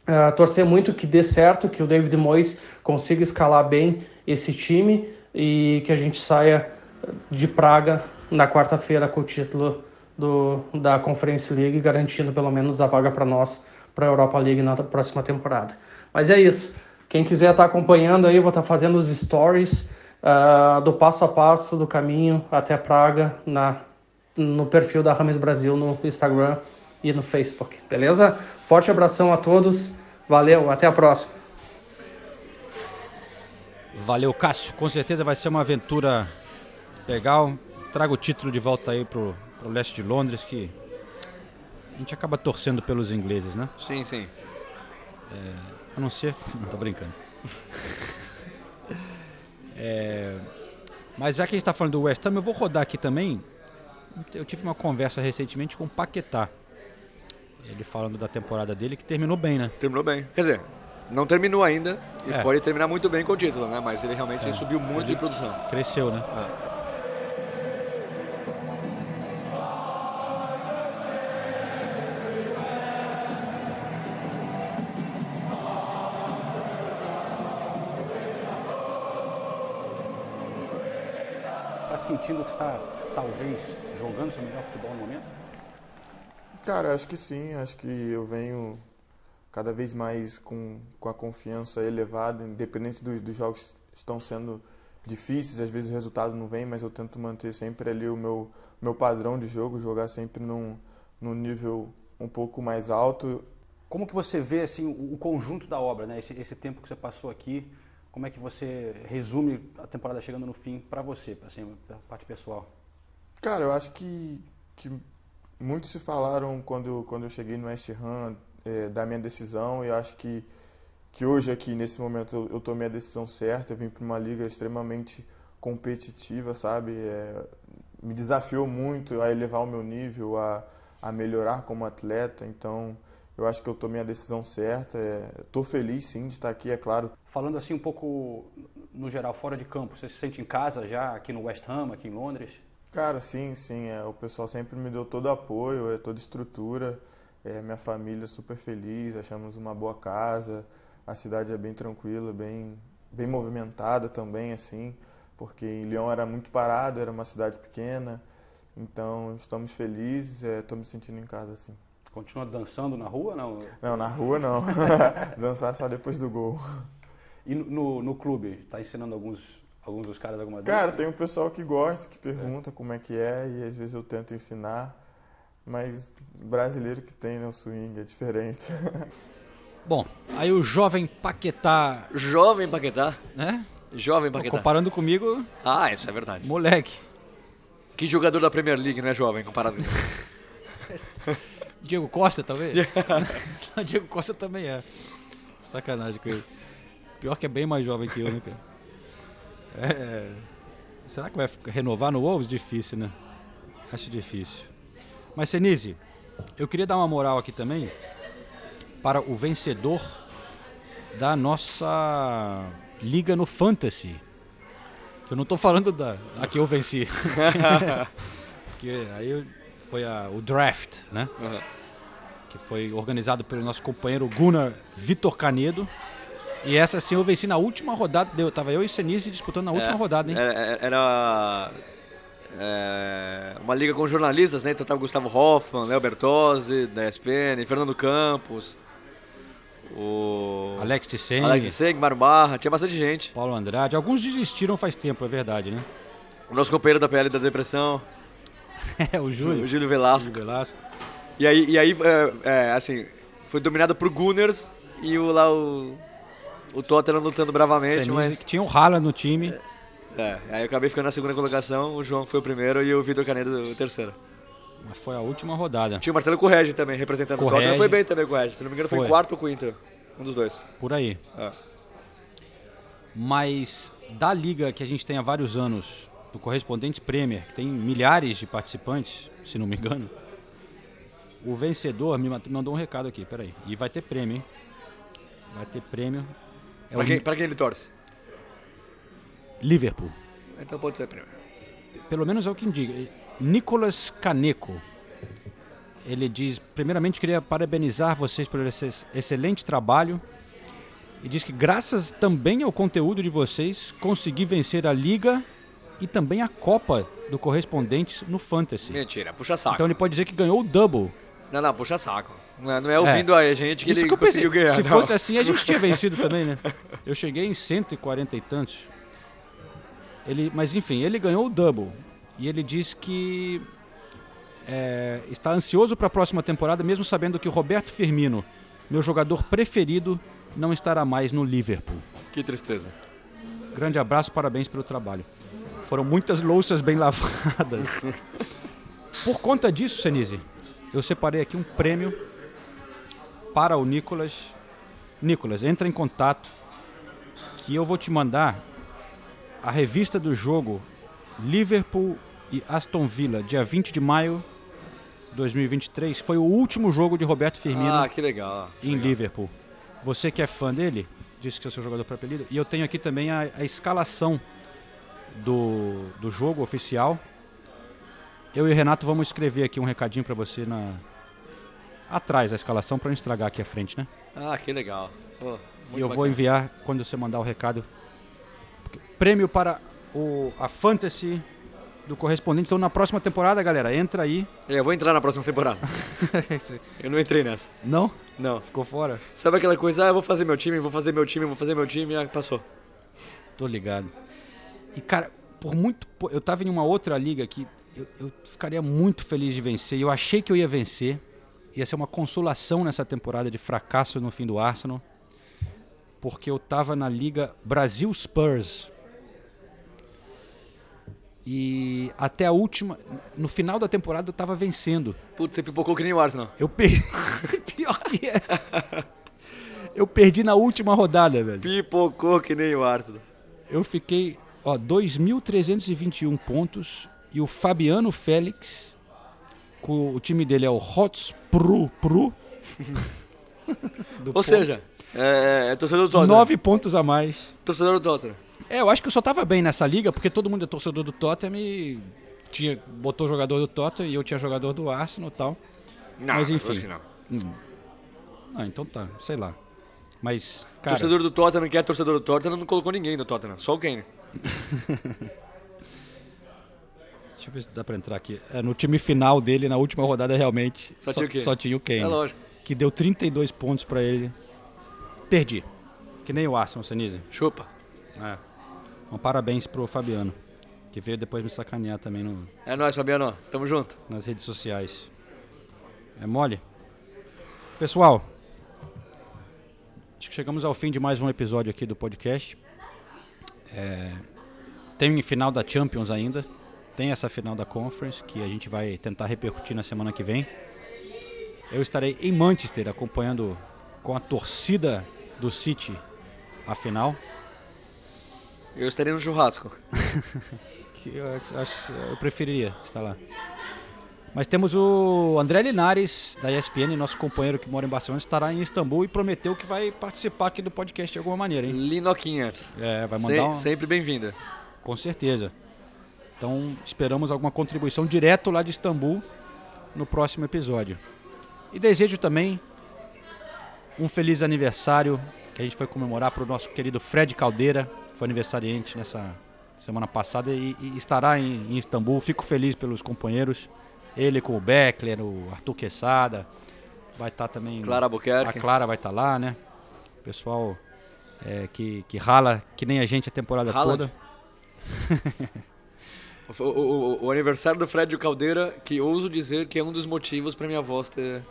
uh, torcer muito que dê certo, que o David Moyes consiga escalar bem esse time e que a gente saia de Praga na quarta-feira com o título do, da Conference League, garantindo pelo menos a vaga para nós para a Europa League na próxima temporada. Mas é isso. Quem quiser estar tá acompanhando aí, vou estar tá fazendo os stories uh, do passo a passo do caminho até Praga na, no perfil da Rames Brasil no Instagram e no Facebook. Beleza? Forte abração a todos. Valeu, até a próxima. Valeu, Cássio. Com certeza vai ser uma aventura legal. Traga o título de volta aí pro o leste de Londres, que a gente acaba torcendo pelos ingleses, né? Sim, sim. É, a não ser. Não, tô brincando. é, mas já que a gente está falando do West Ham, eu vou rodar aqui também. Eu tive uma conversa recentemente com o Paquetá. Ele falando da temporada dele, que terminou bem, né? Terminou bem. Quer dizer, não terminou ainda e é. pode terminar muito bem com o título, né? Mas ele realmente é. subiu muito ele de produção. Cresceu, né? É. sentindo que está, talvez, jogando seu melhor futebol no momento? Cara, acho que sim. Acho que eu venho cada vez mais com, com a confiança elevada, independente dos, dos jogos que estão sendo difíceis, às vezes o resultado não vem, mas eu tento manter sempre ali o meu, meu padrão de jogo, jogar sempre num, num nível um pouco mais alto. Como que você vê assim, o, o conjunto da obra, né? esse, esse tempo que você passou aqui, como é que você resume a temporada chegando no fim para você, assim, a parte pessoal? Cara, eu acho que, que muitos se falaram quando, quando eu cheguei no West Ham é, da minha decisão e acho que, que hoje aqui, nesse momento, eu, eu tomei a decisão certa. Eu vim para uma liga extremamente competitiva, sabe? É, me desafiou muito a elevar o meu nível, a, a melhorar como atleta. Então, eu acho que eu tomei a decisão certa. Estou é, feliz, sim, de estar aqui, é claro. Falando assim um pouco no geral, fora de campo, você se sente em casa já aqui no West Ham, aqui em Londres? Cara, sim, sim. É, o pessoal sempre me deu todo apoio, é, toda estrutura. É, minha família super feliz, achamos uma boa casa. A cidade é bem tranquila, bem, bem movimentada também, assim, porque em Lyon era muito parado, era uma cidade pequena. Então, estamos felizes, estou é, me sentindo em casa, assim. Continua dançando na rua, não? Não, na rua não. Dançar só depois do gol. E no, no, no clube, está ensinando alguns, alguns dos caras alguma dança? Cara, tem um pessoal que gosta, que pergunta é. como é que é, e às vezes eu tento ensinar. Mas brasileiro que tem, né, o swing é diferente. Bom, aí o jovem Paquetá. Jovem Paquetá? Né? Jovem Paquetá. Comparando comigo. Ah, isso é verdade. Moleque. Que jogador da Premier League, não é jovem, comparado com Diego Costa, talvez? Diego Costa também é. Sacanagem com ele. Pior que é bem mais jovem que eu, né, cara? É... Será que vai renovar no Wolves? Difícil, né? Acho difícil. Mas, Senise, eu queria dar uma moral aqui também para o vencedor da nossa liga no Fantasy. Eu não estou falando da a que eu venci. que aí eu foi a, o draft, né? Uhum. Que foi organizado pelo nosso companheiro Gunnar Vitor Canedo. E essa sim eu venci na última rodada. Deu, tava eu e Senise disputando na é, última rodada, hein? Era, era é, uma liga com jornalistas, né? Então tava Gustavo Hoffman, Léo Bertozzi, da ESPN, Fernando Campos, o... Alex Tisseng. Alex Tisseng, Mário Barra, tinha bastante gente. Paulo Andrade. Alguns desistiram faz tempo, é verdade, né? O nosso companheiro da PL da Depressão. é, o Júlio. O Júlio Velasco. Júlio Velasco. E aí, e aí é, é, assim, foi dominado por Gunners e o, lá o, o Tottenham lutando bravamente, mas... Que tinha o Haaland no time. É, aí eu acabei ficando na segunda colocação, o João foi o primeiro e o Vitor Canedo o terceiro. Mas foi a última rodada. Tinha o Marcelo Correge também, representando o Correge. Tottenham. Foi bem também o Correge. Se não me engano, foi, Foi. quarto ou o Inter. Um dos dois. Por aí. É. Mas da liga que a gente tem há vários anos, do Correspondente Premier, que tem milhares de participantes, se não me engano, o vencedor me ma- mandou um recado aqui, peraí. E vai ter prêmio, hein? Vai ter prêmio. É pra, o quem, pra quem ele torce? Liverpool. Então pode ser primeiro. Pelo menos é o que indica. Nicolas Caneco. Ele diz: primeiramente, queria parabenizar vocês esse excelente trabalho. E diz que, graças também ao conteúdo de vocês, consegui vencer a Liga e também a Copa do Correspondentes no Fantasy. Mentira, puxa saco. Então ele pode dizer que ganhou o double. Não, não, puxa saco. Não é, não é ouvindo a gente que Isso ele que eu pensei. conseguiu ganhar. Se não. fosse assim, a gente tinha vencido também, né? Eu cheguei em 140 e tantos. Ele, mas enfim, ele ganhou o double. E ele diz que é, está ansioso para a próxima temporada, mesmo sabendo que o Roberto Firmino, meu jogador preferido, não estará mais no Liverpool. Que tristeza. Grande abraço, parabéns pelo trabalho. Foram muitas louças bem lavadas. Por conta disso, Senise, eu separei aqui um prêmio para o Nicolas. Nicolas, entra em contato que eu vou te mandar a revista do jogo Liverpool e Aston Villa, dia 20 de maio de 2023. Foi o último jogo de Roberto Firmino Ah, que legal. em Liverpool. Você que é fã dele, disse que é o seu jogador preferido. E eu tenho aqui também a, a escalação do, do jogo oficial. Eu e o Renato vamos escrever aqui um recadinho pra você na atrás da escalação pra não estragar aqui à frente, né? Ah, que legal. E eu vou bacana. enviar quando você mandar o recado. Prêmio para o, a Fantasy do correspondente. Então na próxima temporada, galera, entra aí. É, Eu vou entrar na próxima temporada. eu não entrei nessa. Não? Não. Ficou fora? Sabe aquela coisa, ah, eu vou fazer meu time, vou fazer meu time, vou fazer meu time, ah, passou. Tô ligado. E, cara, por muito. Eu tava em uma outra liga que eu, eu ficaria muito feliz de vencer. Eu achei que eu ia vencer. Ia ser uma consolação nessa temporada de fracasso no fim do Arsenal. Porque eu tava na liga Brasil Spurs. E até a última. No final da temporada eu tava vencendo. Putz, você pipocou que nem o Arsenal. Eu perdi. Pior que é. Eu perdi na última rodada, velho. Pipocou que nem o Arsenal. Eu fiquei, ó, 2.321 pontos e o Fabiano Félix, com, o time dele é o Hotspru Pru. do Ou Porto. seja, é, é torcedor do Tottenham. Nove pontos a mais. Torcedor do Tottenham. É, eu acho que eu só tava bem nessa liga, porque todo mundo é torcedor do Tottenham e tinha, botou jogador do Tottenham e eu tinha jogador do Arsenal e tal. Não, Mas enfim. acho que não. Hum. Ah, então tá, sei lá. Mas, cara... Torcedor do Tottenham que é torcedor do Tottenham não colocou ninguém do Tottenham, só o Kane. Deixa eu ver se dá pra entrar aqui. É, no time final dele, na última rodada, realmente, Só tinha o Kane. só tinha o Kane. É lógico. Que deu 32 pontos pra ele. Perdi. Que nem o Arsenal, Senise. Chupa. É. Um parabéns pro Fabiano, que veio depois me sacanear também no, É nóis, Fabiano. Tamo junto. nas redes sociais. É mole? Pessoal, acho que chegamos ao fim de mais um episódio aqui do podcast. É, tem final da Champions ainda. Tem essa final da Conference que a gente vai tentar repercutir na semana que vem. Eu estarei em Manchester acompanhando com a torcida do City a final. Eu estarei no churrasco. que eu acho- eu preferiria estar lá. Mas temos o André Linares, da ESPN, nosso companheiro que mora em Barcelona, estará em Istambul e prometeu que vai participar aqui do podcast de alguma maneira, hein? Linoquinhas. É, vai Se- mandar um... Sempre bem-vinda. Com certeza. Então, esperamos alguma contribuição direto lá de Istambul no próximo episódio. E desejo também um feliz aniversário que a gente foi comemorar para o nosso querido Fred Caldeira, que foi aniversariante nessa semana passada e, e estará em, em Istambul. Fico feliz pelos companheiros. Ele com o Beckler, o Arthur Quesada. Vai estar também. Clara Albuquerque. A Clara vai estar lá, né? Pessoal é, que, que rala que nem a gente a temporada Haaland. toda. O, o- o- o aniversário do Fred Caldeira, que ouso dizer que é um dos motivos pra minha voz ter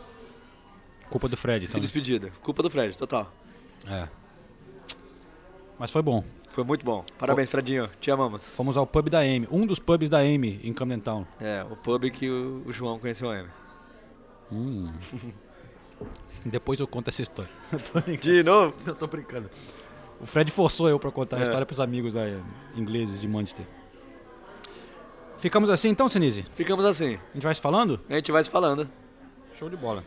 Culpa do Fred, se então. né? despedida. Culpa do Fred, total. É. Mas foi bom. Foi muito bom. Parabéns, Fredinho. Te amamos. Fomos ao pub da Amy, um dos pubs da Amy em Camden Town. É, o pub que o, o João conheceu a Amy. Hum. Depois eu conto essa história. De novo? Eu tô brincando. O Fred forçou eu pra contar a É. história pros amigos aí, ingleses de Manchester. Ficamos assim então, Sinise? Ficamos assim. A gente vai se falando? A gente vai se falando. Show de bola.